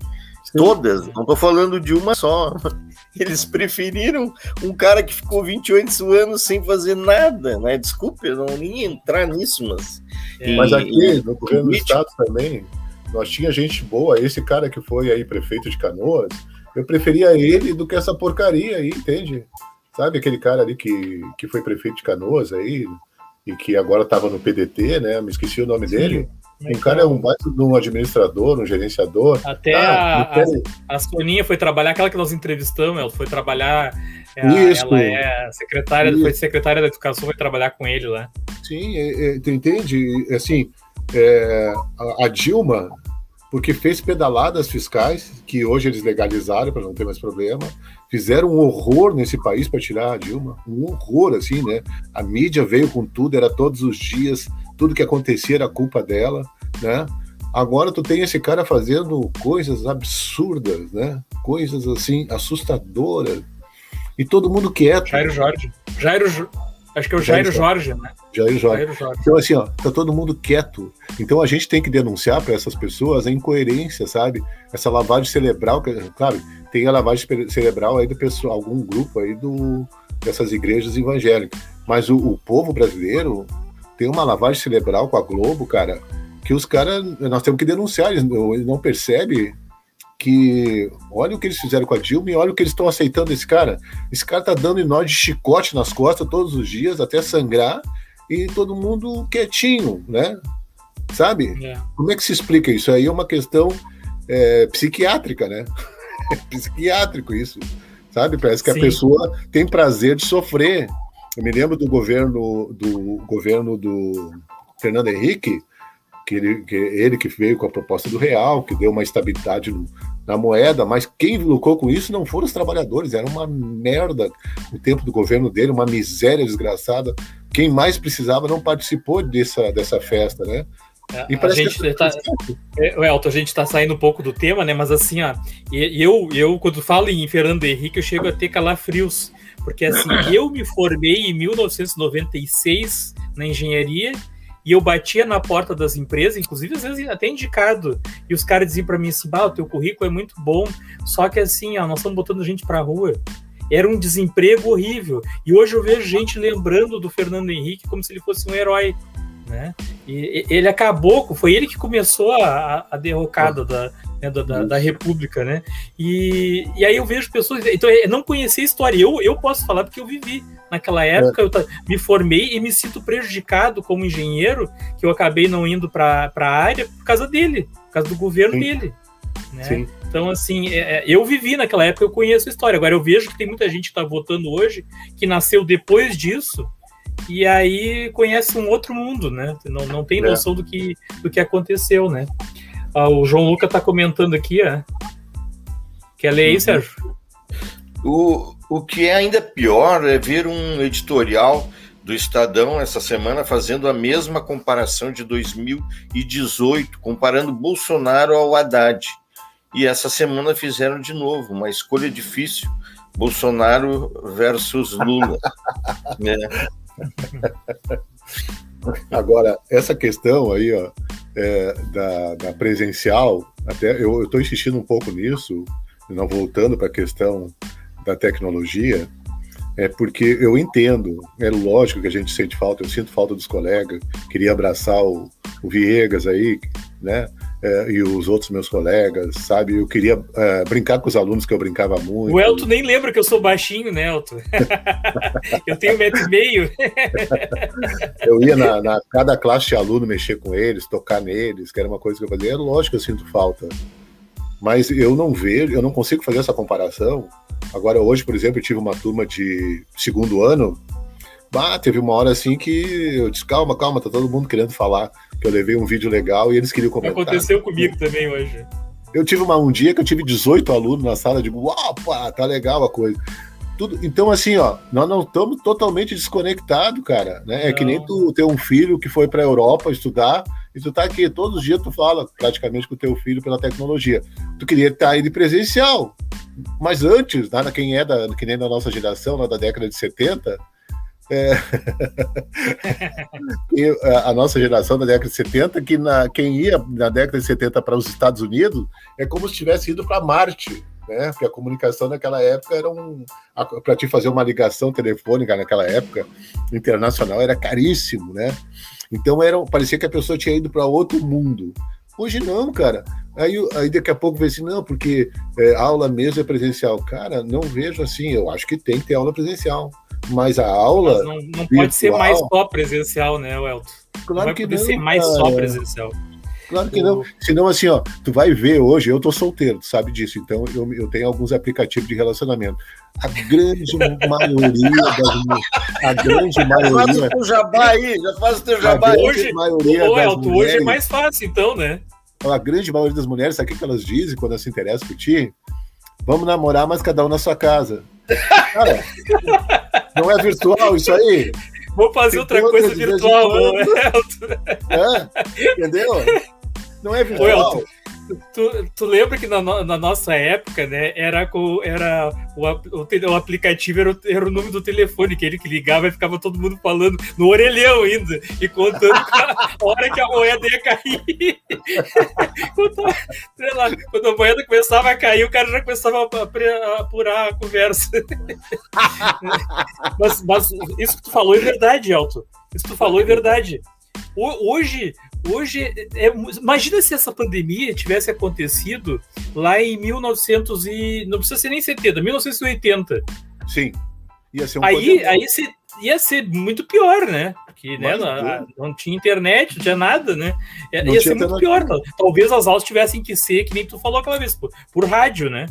todas. Não estou falando de uma só. Eles preferiram um cara que ficou 28 anos sem fazer nada, né? Desculpe, eu não nem entrar nisso, mas. É, mas aqui no governo do estado também nós tinha gente boa, esse cara que foi aí prefeito de Canoas, eu preferia ele do que essa porcaria aí, entende? Sabe aquele cara ali que, que foi prefeito de Canoas aí e que agora estava no PDT, né? Me esqueci o nome Sim. dele. Um cara é um baita de um administrador, um gerenciador. Até ah, a, a, a, Soninha foi trabalhar, aquela que nós entrevistamos, ela foi trabalhar. É Isso. Ela é secretária, Isso. foi secretária da Educação, foi trabalhar com ele lá. Sim, é, é, tu entende? Assim, é, a, a, Dilma, porque fez pedaladas fiscais, que hoje eles legalizaram para não ter mais problema, fizeram um horror nesse país para tirar a Dilma, um horror, assim, né? A mídia veio com tudo, era todos os dias, tudo que acontecia era culpa dela, né? Agora tu tem esse cara fazendo coisas absurdas, né? Coisas assim assustadoras. E todo mundo quieto. Jairo Jorge. Jairo, Acho que é o Jairo, Jorge, né? Jairo Jorge. Jairo Jorge. Então, assim, ó, tá todo mundo quieto. Então a gente tem que denunciar para essas pessoas a incoerência, sabe? Essa lavagem cerebral, que, claro, tem a lavagem cerebral aí do pessoal, algum grupo aí do, dessas igrejas evangélicas. Mas o, o povo brasileiro tem uma lavagem cerebral com a Globo, cara, que os caras, nós temos que denunciar, eles não, eles não percebem que olha o que eles fizeram com a Dilma e olha o que eles estão aceitando esse cara. Esse cara tá dando em nós de chicote nas costas todos os dias, até sangrar, e todo mundo quietinho, né? Sabe? É. Como é que se explica isso? Aí é uma questão é, psiquiátrica, né? É psiquiátrico isso, sabe? Parece que Sim. a pessoa tem prazer de sofrer. Eu me lembro do governo do governo do Fernando Henrique, que ele, que ele que veio com a proposta do real, que deu uma estabilidade no, na moeda, mas quem lucrou com isso não foram os trabalhadores, era uma merda o tempo do governo dele, uma miséria desgraçada. Quem mais precisava não participou dessa, dessa festa, né? É, e a gente que... tá, é, Elton, a gente está saindo um pouco do tema, né? Mas assim, ó, eu, eu quando falo em Fernando Henrique, eu chego a ter calafrios, porque assim, eu me formei em 1996 na engenharia e eu batia na porta das empresas, inclusive às vezes até indicado, e os caras diziam para mim assim: "Bah, o teu currículo é muito bom, só que assim, ó, nós estamos botando gente para rua". Era um desemprego horrível. E hoje eu vejo gente lembrando do Fernando Henrique como se ele fosse um herói. né? E ele acabou, foi ele que começou a, a derrocada da, né, da, da, República, né? E, e aí eu vejo pessoas, então eu não conhecia a história, eu, eu posso falar porque eu vivi naquela época, é. eu me formei e me sinto prejudicado como engenheiro, que eu acabei não indo para a área por causa dele, por causa do governo Sim. dele. Né? Então, assim, é, é, eu vivi naquela época, eu conheço a história. Agora, eu vejo que tem muita gente que está votando hoje que nasceu depois disso e aí conhece um outro mundo, né? Não, não tem é. noção é. do, que, do que aconteceu, né? Ah, o João Luca está comentando aqui, ó. Quer ler aí, uhum. Sérgio? O, o que é ainda pior é ver um editorial do Estadão essa semana fazendo a mesma comparação de 2018, comparando Bolsonaro ao Haddad. E essa semana fizeram de novo uma escolha difícil: Bolsonaro versus Lula. né? Agora, essa questão aí, ó, é, da, da, presencial, até eu estou insistindo um pouco nisso, não voltando para a questão da tecnologia, é porque eu entendo, é lógico que a gente sente falta, eu sinto falta dos colegas, queria abraçar o, o Viegas aí, né? É, e os outros meus colegas, sabe? Eu queria é, brincar com os alunos que eu brincava muito. O Elton nem lembra que eu sou baixinho, né, Elton? eu tenho um metro e meio. eu ia na, na, cada classe de aluno mexer com eles, tocar neles, que era uma coisa que eu fazia. É lógico que eu sinto falta. Mas eu não vejo, eu não consigo fazer essa comparação. Agora, hoje, por exemplo, eu tive uma turma de segundo ano. Bah, teve uma hora assim que eu disse: calma, calma, tá todo mundo querendo falar que eu levei um vídeo legal e eles queriam comentar. Aconteceu comigo também hoje. Eu tive uma, um dia que eu tive 18 alunos na sala, digo, uau, pá, tá legal a coisa. Tudo, então, assim, ó, nós não estamos totalmente desconectados, cara. Né? É não. que nem tu ter um filho que foi para a Europa estudar e tu tá aqui, todos os dias tu fala praticamente com o teu filho pela tecnologia. Tu queria estar aí de presencial. Mas antes, né, quem é da, que nem da nossa geração, lá da década de 70, é... a nossa geração da década de 70, que na, quem ia na década de 70 para os Estados Unidos é como se tivesse ido para Marte, né? Porque a comunicação naquela época era um. Para te fazer uma ligação telefônica naquela época internacional era caríssimo, né? Então era, parecia que a pessoa tinha ido para outro mundo. Hoje não, cara. Aí, aí daqui a pouco vê assim, não, porque é, aula mesmo é presencial. Cara, não vejo assim. Eu acho que tem que ter aula presencial. Mas a aula. Mas não, não virtual, pode ser mais só presencial, né, Elton? Claro não que não. ser mais só presencial. Claro que não. Senão, assim, ó, tu vai ver hoje, eu tô solteiro, tu sabe disso, então eu, eu tenho alguns aplicativos de relacionamento. A grande maioria das a grande maioria. Faz o teu jabá aí, já faz o teu jabá aí. Hoje, maioria ô, Elton, mulheres, hoje é mais fácil, então, né? A grande maioria das mulheres, sabe o que elas dizem quando elas se interessam por ti? Vamos namorar, mas cada um na sua casa. Cara, não é virtual isso aí? Vou fazer outra coisa virtual, né? É, entendeu? Não é virtual. Ô, Tu, tu lembra que na, na, nossa época, né, era, com, era o, o, o aplicativo era o, era o número do telefone, que ele que ligava e ficava todo mundo falando no orelhão ainda, e contando a hora que a moeda ia cair. quando, lá, quando a moeda começava a cair, o cara já começava a, apurar a conversa. mas, mas isso que tu falou é verdade, Alto. Isso que tu falou é verdade. Hoje, Hoje, é, imagina se essa pandemia tivesse acontecido lá em 1900 e não precisa ser nem 70, 1980. Sim. Ia ser um aí, aí se, ia ser muito pior, né? Porque né, não, não, tinha internet, não tinha nada, né? Ia, ia ser muito pior. Talvez as aulas tivessem que ser, que nem tu falou aquela vez, por, por rádio, né?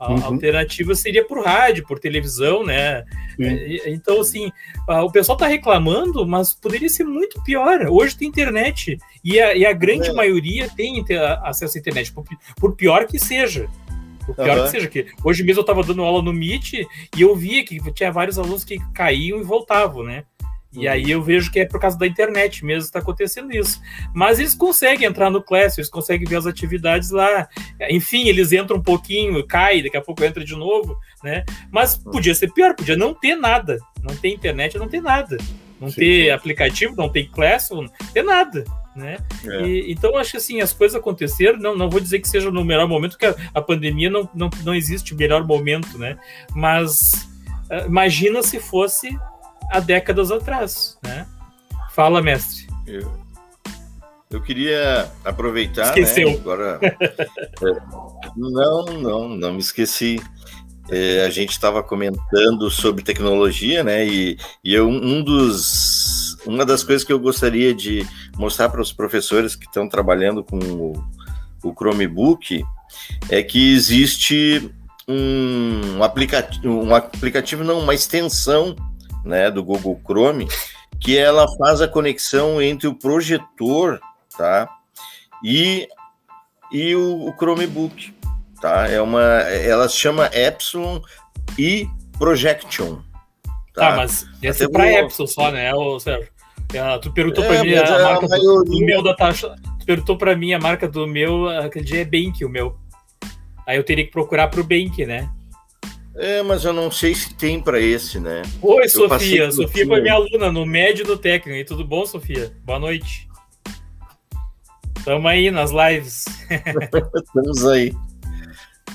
A uhum. alternativa seria por rádio, por televisão, né? É, então, assim, o pessoal está reclamando, mas poderia ser muito pior. Hoje tem internet e a, e a grande é. maioria tem acesso à internet, por, por pior que seja. Por pior uhum. que seja. Que hoje mesmo eu estava dando aula no Meet e eu via que tinha vários alunos que caíam e voltavam, né? E aí eu vejo que é por causa da internet mesmo está acontecendo isso. Mas eles conseguem entrar no Class, eles conseguem ver as atividades lá. Enfim, eles entram um pouquinho, cai, daqui a pouco entra de novo, né? Mas podia ser pior, podia não ter nada. Não ter internet, não ter nada. Não sim, ter sim. aplicativo, não ter Class, não ter nada. Né? É. E, então acho que assim as coisas aconteceram. Não, não vou dizer que seja no melhor momento, porque a, a pandemia não, não, não existe o melhor momento, né? Mas uh, imagina se fosse há décadas atrás, né? Fala, mestre. Eu, eu queria aproveitar. Esqueceu. Né, agora. não, não, não me esqueci. É, a gente estava comentando sobre tecnologia, né? E, e eu, um dos, uma das coisas que eu gostaria de mostrar para os professores que estão trabalhando com o, o Chromebook é que existe um aplicativo, um aplicativo não, uma extensão, né, do Google Chrome, que ela faz a conexão entre o projetor, tá, e, e o, o Chromebook, tá? É uma, ela se chama Epsilon e Projection. Tá, tá mas esse é para Epsilon só, né, o Sérgio? É, tu perguntou é, para mim a, a marca maioria... do, meu da taxa. Tu perguntou para mim a marca do meu, aquele dia é Bank, o meu. Aí eu teria que procurar para o Bank, né? É, mas eu não sei se tem para esse, né? Oi, eu Sofia. Sofia foi minha aluna no médio do técnico. E tudo bom, Sofia? Boa noite. Tamo aí nas lives. Estamos aí.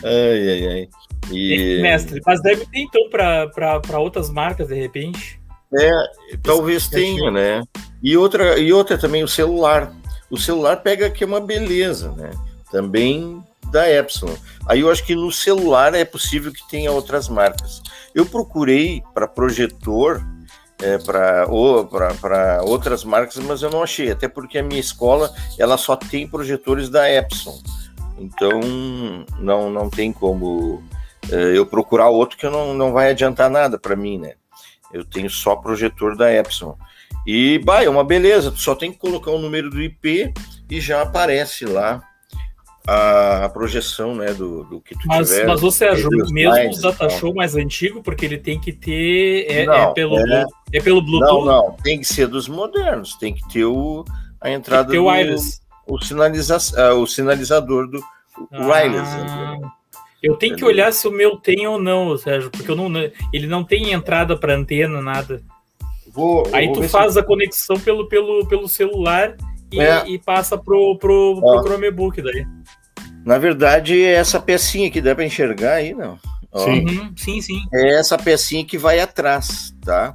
Ai, ai, ai. E... Mestre, mas deve ter então para outras marcas de repente. É, talvez tenha, né? E outra, e outra também o celular. O celular pega aqui uma beleza, né? Também da Epsilon. Aí eu acho que no celular é possível que tenha outras marcas. Eu procurei para projetor, é, para outras marcas, mas eu não achei, até porque a minha escola ela só tem projetores da Epson. Então não, não tem como é, eu procurar outro que não, não vai adiantar nada para mim, né? Eu tenho só projetor da Epson. E, bah, é uma beleza, tu só tem que colocar o número do IP e já aparece lá a, a projeção né, do, do que tu mas, tiver. Mas, ô Sérgio, mesmo o datashow mais antigo, porque ele tem que ter. É, é não, é pelo, é, é pelo Bluetooth? Não, não, tem que ser dos modernos, tem que ter o, a entrada do. wireless. O, sinaliza, uh, o sinalizador do ah, wireless. Eu tenho que olhar se o meu tem ou não, Sérgio, porque eu não, ele não tem entrada para antena, nada. Vou, Aí tu faz se... a conexão pelo, pelo, pelo celular e, é. e passa pro, pro, pro Chromebook daí. Na verdade, é essa pecinha que dá para enxergar aí, não? Sim. Uhum, sim, sim. É essa pecinha que vai atrás, tá?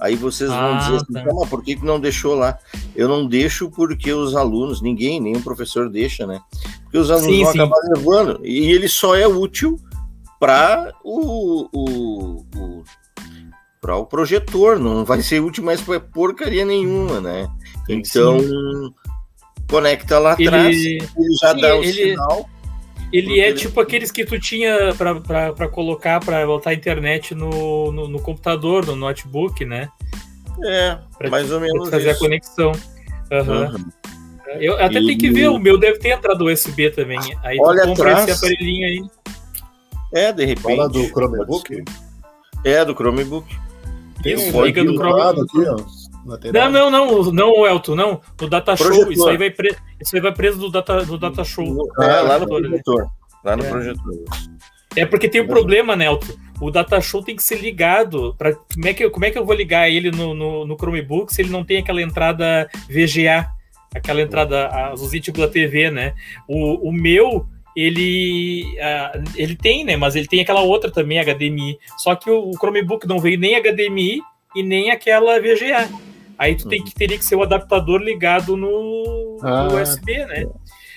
Aí vocês vão ah, dizer assim, tá. mas por que, que não deixou lá? Eu não deixo porque os alunos, ninguém, nenhum professor deixa, né? Porque os alunos sim, vão sim. acabar levando. E ele só é útil para o, o, o para o projetor, não vai ser útil mais para porcaria nenhuma, né? Então, sim conecta lá atrás, ele, ele já sim, dá o ele, sinal. Ele é ele... tipo aqueles que tu tinha para colocar para botar a internet no, no, no, computador, no notebook, né? É, pra mais ou menos. Fazer isso. a conexão. Uhum. Uhum. Eu até e... tenho que ver, o meu deve ter entrado USB também. Aí Olha tu compra atrás. esse aparelhinho aí. É, de repente. Fala do Chromebook? É, do Chromebook. Isso, liga do Chromebook. Aqui, ó. Lateral. Não, não, não, não, Elton, não. No Data Show, isso aí vai, pre... isso aí vai preso do Data, do data Show. É, lá no projetor. Lá no é. projetor. É porque tem um problema, Nelton. O Data Show tem que ser ligado. Pra... Como, é que eu, como é que eu vou ligar ele no, no, no Chromebook se ele não tem aquela entrada VGA? Aquela entrada azulzinha tipo da TV, né? O, o meu, ele, uh, ele tem, né? Mas ele tem aquela outra também, HDMI. Só que o, o Chromebook não veio nem HDMI e nem aquela VGA. Aí tu tem que teria que ser o adaptador ligado no, ah, no USB, né?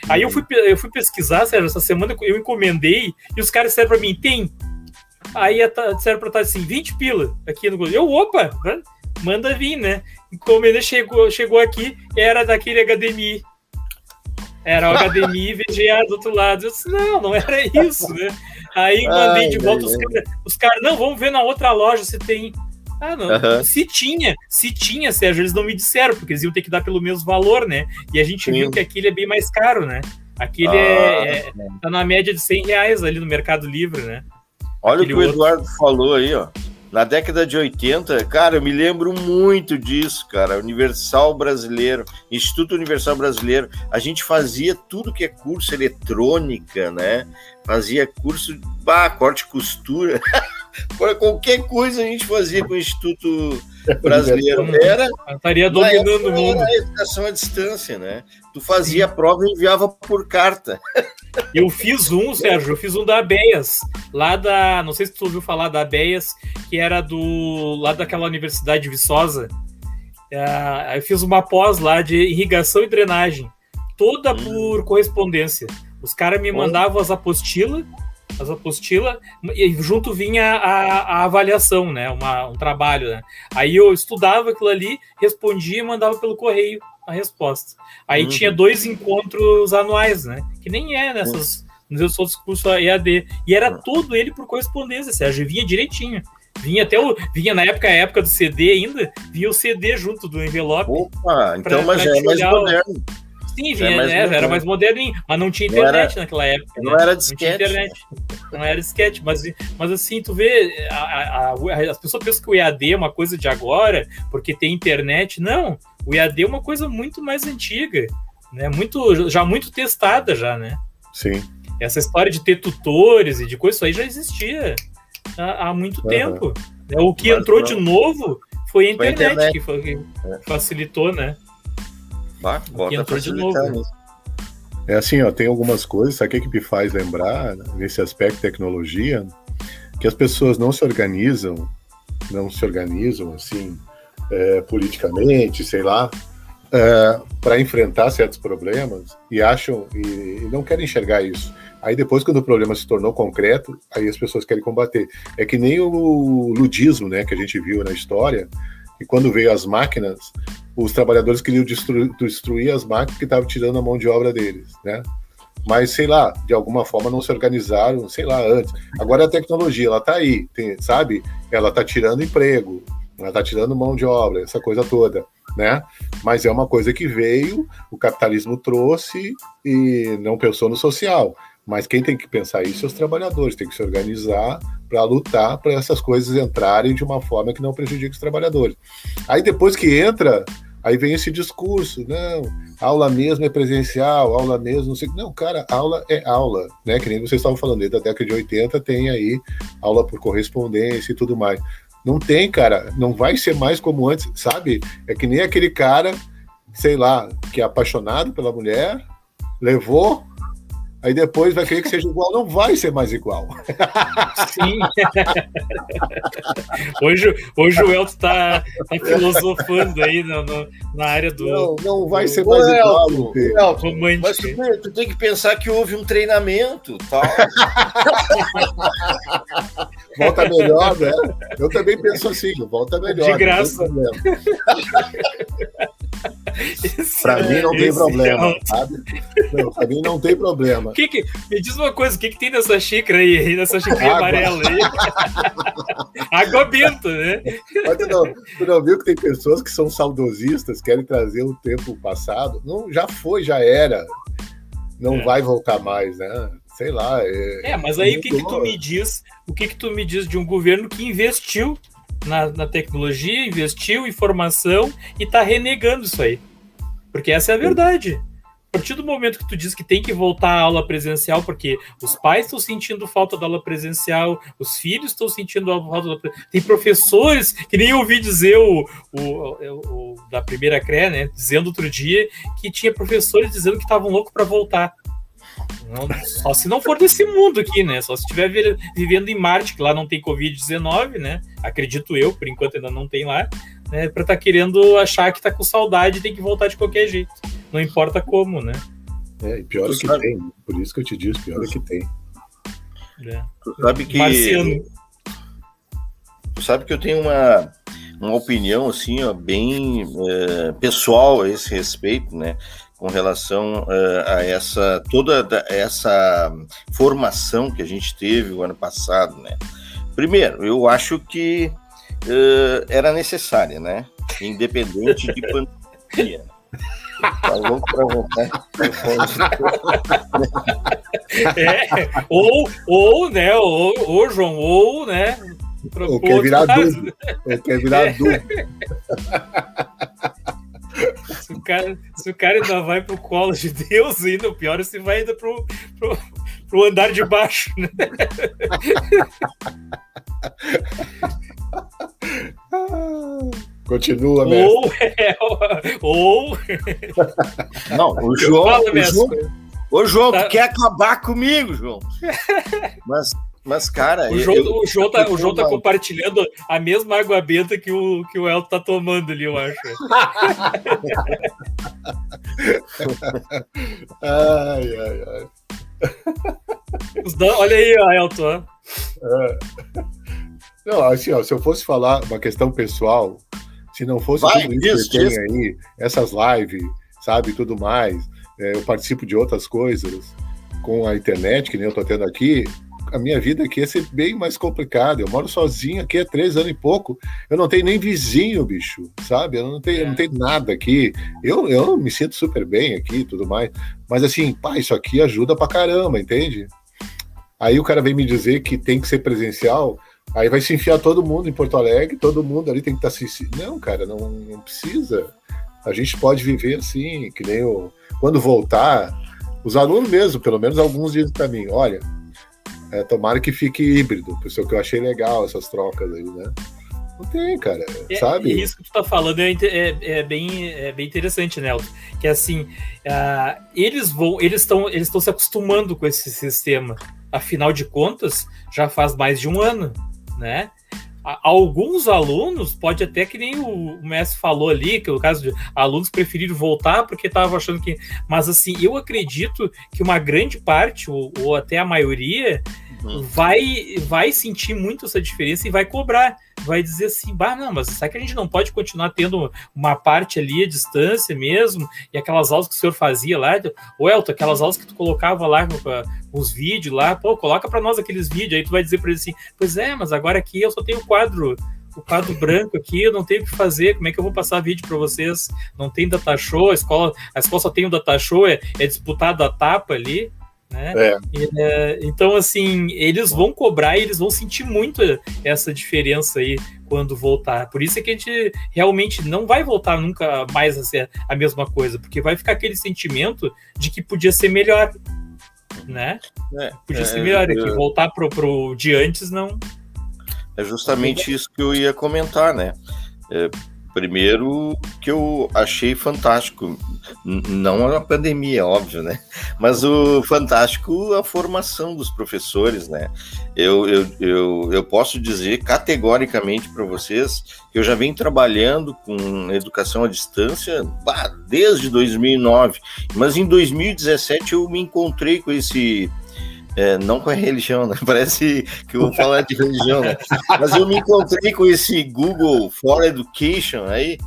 Aí eu fui, eu fui pesquisar, Sérgio, essa semana eu encomendei e os caras disseram pra mim, tem. Aí disseram pra estar assim, 20 pila aqui no Eu, opa, manda vir, né? Encomendei, chegou, chegou aqui, era daquele HDMI. Era o HDMI VGA do outro lado. Eu disse, não, não era isso, né? Aí mandei ai, de volta ai, os caras, os caras, não, vamos ver na outra loja se tem. Ah, não. Uhum. Se tinha, se tinha, Sérgio, eles não me disseram, porque eles iam ter que dar pelo mesmo valor, né? E a gente Sim. viu que aquele é bem mais caro, né? Aquele ah, é, é, tá na média de 100 reais ali no Mercado Livre, né? Olha aquele o que o Eduardo falou aí, ó. Na década de 80, cara, eu me lembro muito disso, cara. Universal Brasileiro, Instituto Universal Brasileiro, a gente fazia tudo que é curso eletrônica, né? Fazia curso, bah, corte e costura. Qualquer coisa a gente fazia com o Instituto Brasileiro. Era. Estaria dominando o mundo. Era a educação à distância, né? Tu fazia a prova e enviava por carta. Eu fiz um, Sérgio, eu fiz um da Abeias, lá da. Não sei se tu ouviu falar da Abeias, que era do. lá daquela Universidade de Viçosa. Uh, eu fiz uma pós lá de irrigação e drenagem, toda hum. por correspondência. Os caras me mandavam as apostilas, as apostilas, e junto vinha a, a avaliação, né? Uma, um trabalho, né? Aí eu estudava aquilo ali, respondia e mandava pelo correio a resposta. Aí uhum. tinha dois encontros anuais, né? Que nem é nessas. Uhum. Nos outros cursos EAD. E era uhum. todo ele por correspondência, Sérgio. Vinha direitinho. Vinha até o. Vinha na época, a época do CD ainda, vinha o CD junto do envelope. Opa, então, pra, mas pra é mais moderno. Sim, vinha, mais né, era mais moderninho, mas não tinha internet não era, naquela época. Não né? era disquete. Não tinha internet. Não era disquete, mas, mas assim, tu vê, a, a, a, as pessoas pensam que o EAD é uma coisa de agora, porque tem internet. Não, o EAD é uma coisa muito mais antiga, né? Muito, já muito testada já, né? Sim. Essa história de ter tutores e de coisa, isso aí já existia há, há muito uhum. tempo. É, o que Mas entrou não. de novo foi a internet, foi a internet. que, foi, que é. facilitou, né? Bah, bota de novo. É assim, ó, tem algumas coisas, sabe o que me faz lembrar, nesse aspecto de tecnologia, que as pessoas não se organizam, não se organizam, assim, é, politicamente, sei lá, é, para enfrentar certos problemas e acham e, e, não querem enxergar isso. Aí depois, quando o problema se tornou concreto, aí as pessoas querem combater. É que nem o ludismo, né, que a gente viu na história, e quando veio as máquinas, os trabalhadores queriam destruir, destruir as máquinas que estavam tirando a mão de obra deles, né? Mas, sei lá, de alguma forma não se organizaram, sei lá, antes. Agora a tecnologia, ela tá aí, tem, sabe? Ela tá tirando emprego, ela tá tirando mão de obra, essa coisa toda, né? Mas é uma coisa que veio, o capitalismo trouxe e não pensou no social. Mas quem tem que pensar isso é os trabalhadores, tem que se organizar para lutar para essas coisas entrarem de uma forma que não prejudique os trabalhadores. Aí depois que entra, aí vem esse discurso, não, aula mesmo é presencial, aula mesmo, não sei, não, cara, aula é aula, né? Que nem vocês estavam falando, desde a década de 80 tem aí aula por correspondência e tudo mais. Não tem, cara, não vai ser mais como antes, sabe? É que nem aquele cara, sei lá, que é apaixonado pela mulher, levou aí depois vai querer que seja igual, não vai ser mais igual. Sim. hoje, hoje o Elton está tá filosofando aí no, no, na área do. Não, não vai ser mais Ô, igual. Elton, Elton, mas tu, tu, tem que pensar que houve um treinamento tal. volta melhor, né? Eu também penso assim, volta melhor. De graça. Para mim não tem problema, é sabe? Para mim não tem problema. Que que, me diz uma coisa, o que, que tem nessa xícara aí, nessa xícara amarela aí? Água benta, né? Mas tu não, tu não viu que tem pessoas que são saudosistas, querem trazer o tempo passado? Não, já foi, já era. Não é. vai voltar mais, né? Sei lá. É, é mas aí o que, que tu me diz? O que, que tu me diz de um governo que investiu na, na tecnologia, investiu em formação e está renegando isso aí. Porque essa é a verdade. A partir do momento que tu diz que tem que voltar à aula presencial, porque os pais estão sentindo falta da aula presencial, os filhos estão sentindo falta da Tem professores, que nem ouvi dizer o, o, o, o da primeira CRE, né? Dizendo outro dia que tinha professores dizendo que estavam loucos para voltar. Não, só se não for desse mundo aqui, né? Só se estiver vivendo em Marte, que lá não tem Covid-19, né? Acredito eu, por enquanto ainda não tem lá, né? Pra estar tá querendo achar que tá com saudade e tem que voltar de qualquer jeito. Não importa como, né? É, e pior tu é que sabe. tem. Por isso que eu te disse, pior é que tem. É. Tu sabe que. Marciano. Tu sabe que eu tenho uma, uma opinião, assim, ó, bem é, pessoal a esse respeito, né? Com relação uh, a essa toda essa formação que a gente teve o ano passado, né? Primeiro, eu acho que uh, era necessária, né? Independente de pandemia. Falou para voltar. É, ou, ou, né, ou, ou, João, ou, né? Ou quer virar dúvida. Ou quer virar é. dúvida. Se o, cara, se o cara ainda vai pro colo de Deus, ainda o pior é se vai ainda pro, pro, pro andar de baixo, né? Continua, mestre. Ou, é, ou... Não, o João... Falo, o João, ô, João, tá. tu quer acabar comigo, João? Mas Mas, cara. O João, eu, o João, tá, o João tá compartilhando a mesma água benta que o, que o Elton tá tomando ali, eu acho. ai, ai, ai. Olha aí, Elton. É. Não, assim, ó, se eu fosse falar uma questão pessoal, se não fosse Vai, tudo isso, que tem aí, essas lives, sabe, tudo mais, é, eu participo de outras coisas com a internet, que nem eu tô tendo aqui, a minha vida aqui ia ser bem mais complicada. Eu moro sozinho aqui há três anos e pouco. Eu não tenho nem vizinho, bicho, sabe? Eu não tenho, é. eu não tenho nada aqui. Eu, eu me sinto super bem aqui e tudo mais. Mas assim, pá, isso aqui ajuda pra caramba, entende? Aí o cara vem me dizer que tem que ser presencial. Aí vai se enfiar todo mundo em Porto Alegre, todo mundo ali tem que estar tá se. Não, cara, não, não precisa. A gente pode viver assim, que nem o. Quando voltar, os alunos mesmo, pelo menos alguns dizem para mim: olha, é, tomara que fique híbrido, pessoal, que eu achei legal essas trocas aí, né? Não tem, cara, é, sabe? Isso que tu tá falando é, é, é bem, é bem interessante, Nelson. Que assim, uh, eles vão, eles estão eles estão se acostumando com esse sistema. Afinal de contas, já faz mais de um ano, né? Alguns alunos, pode até que nem o mestre falou ali, que é o caso de alunos preferiram voltar porque estavam achando que. Mas assim, eu acredito que uma grande parte, ou, ou até a maioria, uhum. vai, vai sentir muito essa diferença e vai cobrar. Vai dizer assim, bah, não, mas será que a gente não pode continuar tendo uma parte ali à distância mesmo? E aquelas aulas que o senhor fazia lá, o Elton, aquelas aulas que tu colocava lá os vídeos lá, pô, coloca para nós aqueles vídeos, aí tu vai dizer para ele assim, pois é, mas agora aqui eu só tenho quadro o quadro branco aqui, eu não tenho o que fazer, como é que eu vou passar vídeo para vocês? Não tem data show, a escola, a escola só tem o data show, é, é disputado a tapa ali. Né? É. É, então, assim, eles vão cobrar e eles vão sentir muito essa diferença aí quando voltar. Por isso é que a gente realmente não vai voltar nunca mais a ser a mesma coisa, porque vai ficar aquele sentimento de que podia ser melhor, né? É, podia ser é, melhor, é que voltar pro, pro de antes não. É justamente isso que eu ia comentar, né? Primeiro, que eu achei fantástico, não a pandemia, óbvio, né? Mas o fantástico a formação dos professores, né? Eu, eu, eu, eu posso dizer categoricamente para vocês que eu já venho trabalhando com educação à distância bah, desde 2009, mas em 2017 eu me encontrei com esse é, não com a religião, né? Parece que eu vou falar de religião, né? Mas eu me encontrei com esse Google for Education aí,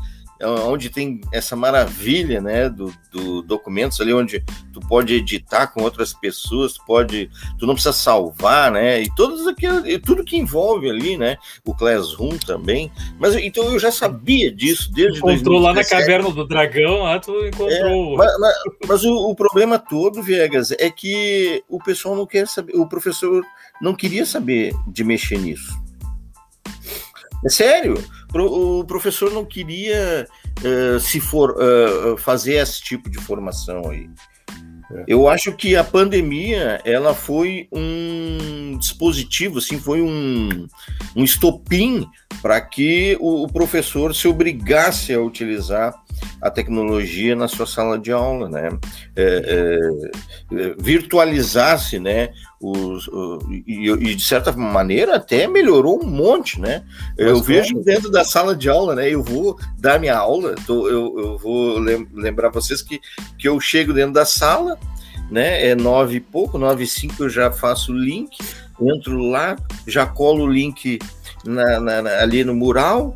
onde tem essa maravilha, né, do, do, documentos ali, onde tu pode editar com outras pessoas, tu pode, tu não precisa salvar, né, e todos aquilo, tudo que envolve ali, né, o Classroom também, mas então eu já sabia disso desde Encontrou 2017. lá na caverna do dragão, lá tu encontrou... É, mas, mas, mas o, o, problema todo, Viegas, é que o pessoal não quer saber, o professor não queria saber de mexer nisso. É sério, o professor não queria uh, se for uh, fazer esse tipo de formação aí. É. Eu acho que a pandemia ela foi um dispositivo, assim, foi um, um estopim para que o, o, professor se obrigasse a utilizar a tecnologia na sua sala de aula, né? É, é, é virtualizasse, né? Os, o, e, e, de certa maneira até melhorou um monte, né? eu vejo dentro da sala de aula, né? Eu vou dar minha aula, tô, eu, eu vou lembrar vocês que, que eu chego dentro da sala, né? É nove e pouco, nove e cinco eu já faço o link, entro lá, já colo o link na, na, na, ali no mural,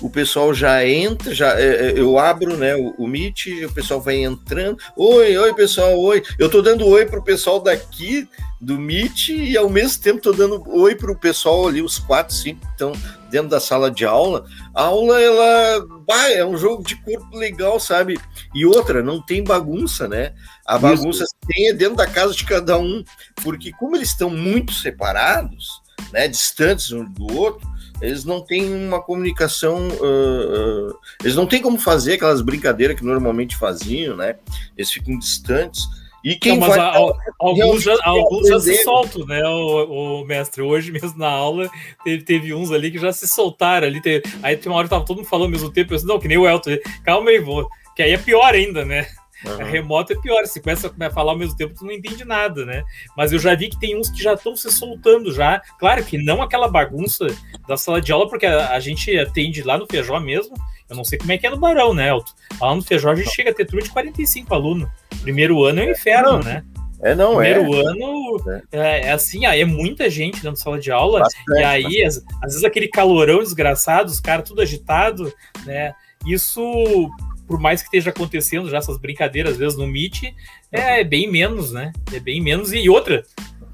o pessoal já entra, já é, é, eu abro né, o, o Meet, o pessoal vai entrando. Oi, oi, pessoal, oi. Eu tô dando oi pro pessoal daqui do Meet e ao mesmo tempo tô dando oi pro pessoal ali, os quatro, cinco que estão dentro da sala de aula. A aula, ela bah, é um jogo de corpo legal, sabe? E outra, não tem bagunça, né? A bagunça Isso. tem é dentro da casa de cada um, porque como eles estão muito separados, né, distantes um do outro, eles não têm uma comunicação, uh, uh, eles não têm como fazer aquelas brincadeiras que normalmente faziam, né? Eles ficam distantes. E quem não, vai, a, a, alguns já, alguns já se soltam, né, o, o, mestre? Hoje mesmo na aula teve, teve uns ali que já se soltaram ali. Teve, aí tem uma hora que tava todo mundo falando ao mesmo tempo, eu disse, não, que nem o Elton, calma aí, vou. Que aí é pior ainda, né? Uhum. Remoto é pior, se começa a falar ao mesmo tempo, tu não entende nada, né? Mas eu já vi que tem uns que já estão se soltando já. Claro que não aquela bagunça da sala de aula, porque a, a gente atende lá no Feijó mesmo. Eu não sei como é que é no Barão, né, Elton? Lá no Feijó a gente chega a ter turma de 45 alunos. Primeiro ano é um inferno, não. né? É, não, Primeiro é. ano é, é assim, ah, é muita gente dentro da sala de aula, bastante, e aí, às, às, vezes, aquele calorão desgraçado, os caras tudo agitado, né? Isso, por mais que esteja acontecendo já essas brincadeiras, às vezes, no Meet, é bem menos, né? É bem menos. E outra,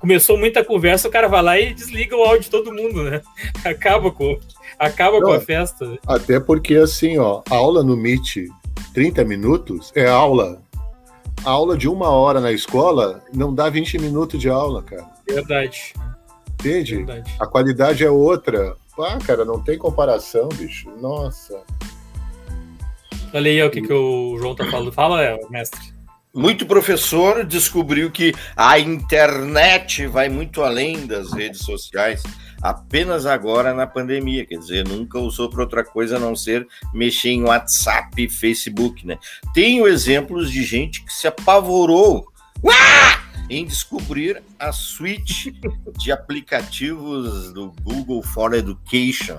começou muita conversa, o cara vai lá e desliga o áudio de todo mundo, né? Acaba com, acaba Não, com a festa. Até porque, assim, ó, aula no Meet, 30 minutos, é aula a aula de uma hora na escola não dá 20 minutos de aula, cara. Verdade. Entende? Verdade. A qualidade é outra. Ah, cara, não tem comparação, bicho. Nossa. Olha aí o que, que o João tá falando. Fala, mestre. Muito professor descobriu que a internet vai muito além das redes sociais apenas agora na pandemia, quer dizer, nunca usou para outra coisa a não ser mexer em WhatsApp e Facebook, né? Tenho exemplos de gente que se apavorou em descobrir a suite de aplicativos do Google for Education.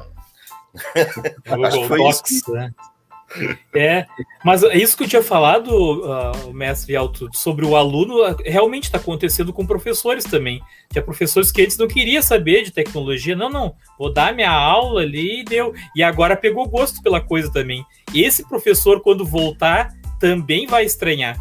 Google Docs, né? É, mas é isso que eu tinha falado, uh, o mestre Alto, sobre o aluno, realmente está acontecendo com professores também. Tinha professores que antes não queria saber de tecnologia, não, não, vou dar minha aula ali e deu. E agora pegou gosto pela coisa também. Esse professor, quando voltar, também vai estranhar.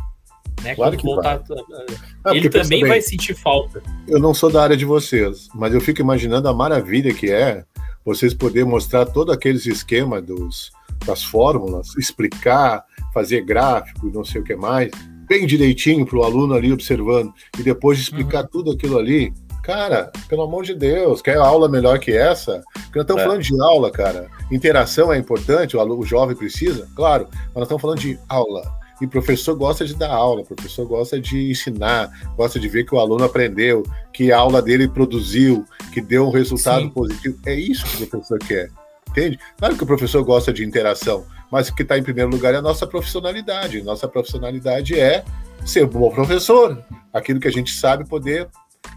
Né? Claro quando voltar, vai. Ah, ele também bem, vai sentir falta. Eu não sou da área de vocês, mas eu fico imaginando a maravilha que é vocês poderem mostrar todo aqueles esquemas dos das fórmulas, explicar, fazer gráfico, não sei o que mais, bem direitinho para o aluno ali observando, e depois explicar uhum. tudo aquilo ali. Cara, pelo amor de Deus, quer aula melhor que essa? Porque nós estamos é. falando de aula, cara. Interação é importante, o, aluno, o jovem precisa, claro, mas nós estamos falando de aula. E o professor gosta de dar aula, o professor gosta de ensinar, gosta de ver que o aluno aprendeu, que a aula dele produziu, que deu um resultado Sim. positivo. É isso que o professor quer entende? Claro que o professor gosta de interação, mas o que está em primeiro lugar é a nossa profissionalidade. Nossa profissionalidade é ser um bom professor, aquilo que a gente sabe poder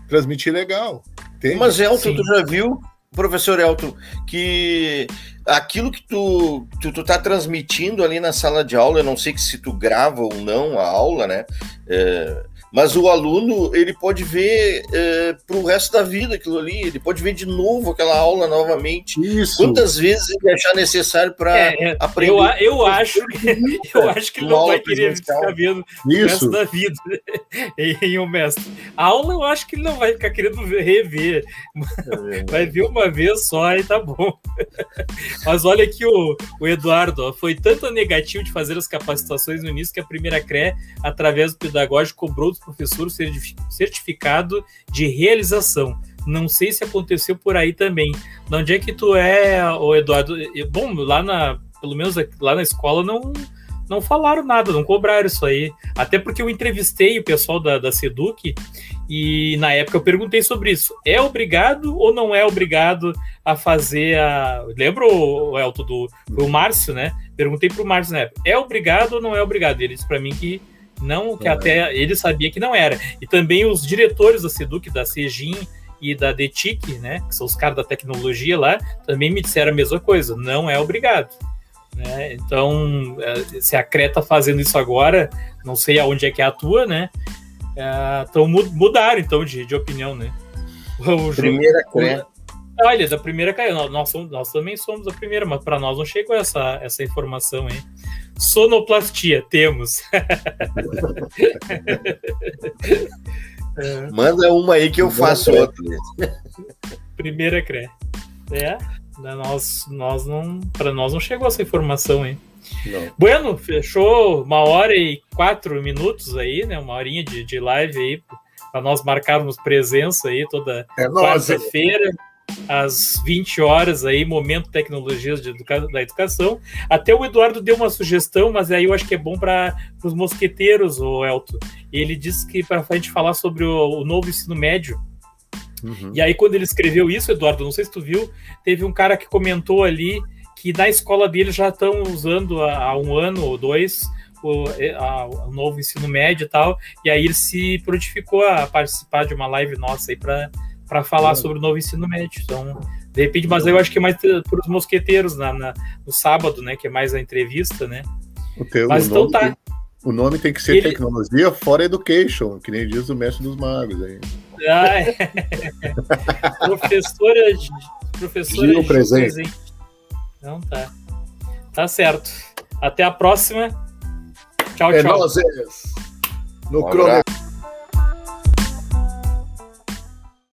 transmitir legal. Entende? Mas, Elton, Sim. tu já viu, professor Elton, que aquilo que tu, tu, tu tá transmitindo ali na sala de aula, eu não sei se tu grava ou não a aula, né? É, mas o aluno ele pode ver é, para o resto da vida aquilo ali, ele pode ver de novo aquela aula novamente. Isso. Quantas vezes ele achar necessário para é, é, aprender? Eu, eu acho, eu acho que ele não vai querer ficar vendo Isso. o resto da vida em um mestre. A aula eu acho que ele não vai ficar querendo rever, é vai ver uma vez só e tá bom. Mas olha aqui o, o Eduardo, ó, foi tanto negativo de fazer as capacitações no início que a primeira CRE, através do pedagógico, cobrou professor certificado de realização. Não sei se aconteceu por aí também. De onde é que tu é, o Eduardo? Bom, lá na, pelo menos lá na escola não não falaram nada, não cobraram isso aí. Até porque eu entrevistei o pessoal da, da Seduc e na época eu perguntei sobre isso. É obrigado ou não é obrigado a fazer a. Lembra o Elton do o Márcio, né? Perguntei pro Márcio na época. É obrigado ou não é obrigado? Ele disse para mim que não, que até ele sabia que não era. E também os diretores da Seduc, da Cegin e da DETIC, né, que são os caras da tecnologia lá, também me disseram a mesma coisa, não é obrigado. Né? Então, é, se a Creta tá fazendo isso agora, não sei aonde é que atua, né? Então mudaram então de, de opinião, né? O primeira Creta. Olha, da primeira caiu. Nós, nós também somos a primeira, mas para nós não chegou essa, essa informação aí. Sonoplastia, temos. Manda uma aí que eu faço outra. Primeira CRE. É, nós, nós não, para nós não chegou essa informação aí. Não. Bueno, fechou uma hora e quatro minutos aí, né? Uma horinha de, de live aí para nós marcarmos presença aí toda é quarta-feira às 20 horas aí, momento tecnologias educa da educação. Até o Eduardo deu uma sugestão, mas aí eu acho que é bom para os mosqueteiros, o Elton. Ele disse que para a gente falar sobre o, o novo ensino médio. Uhum. E aí, quando ele escreveu isso, Eduardo, não sei se tu viu, teve um cara que comentou ali que na escola dele já estão usando há, um ano ou dois o, a, o novo ensino médio e tal, e aí ele se prontificou a participar de uma live nossa aí para falar sobre o novo ensino médio. Então, de repente, mas eu acho que é mais para os mosqueteiros na, na, no sábado, né? Que é mais a entrevista, né? O teu, mas o então tá. Tem, o nome tem que ser ele... Tecnologia for Education, que nem diz o mestre dos magos aí. Ah, é. professora, professora Gil presente. presente. Não tá. Tá certo. Até a próxima. Tchau, é tchau. Nós, no um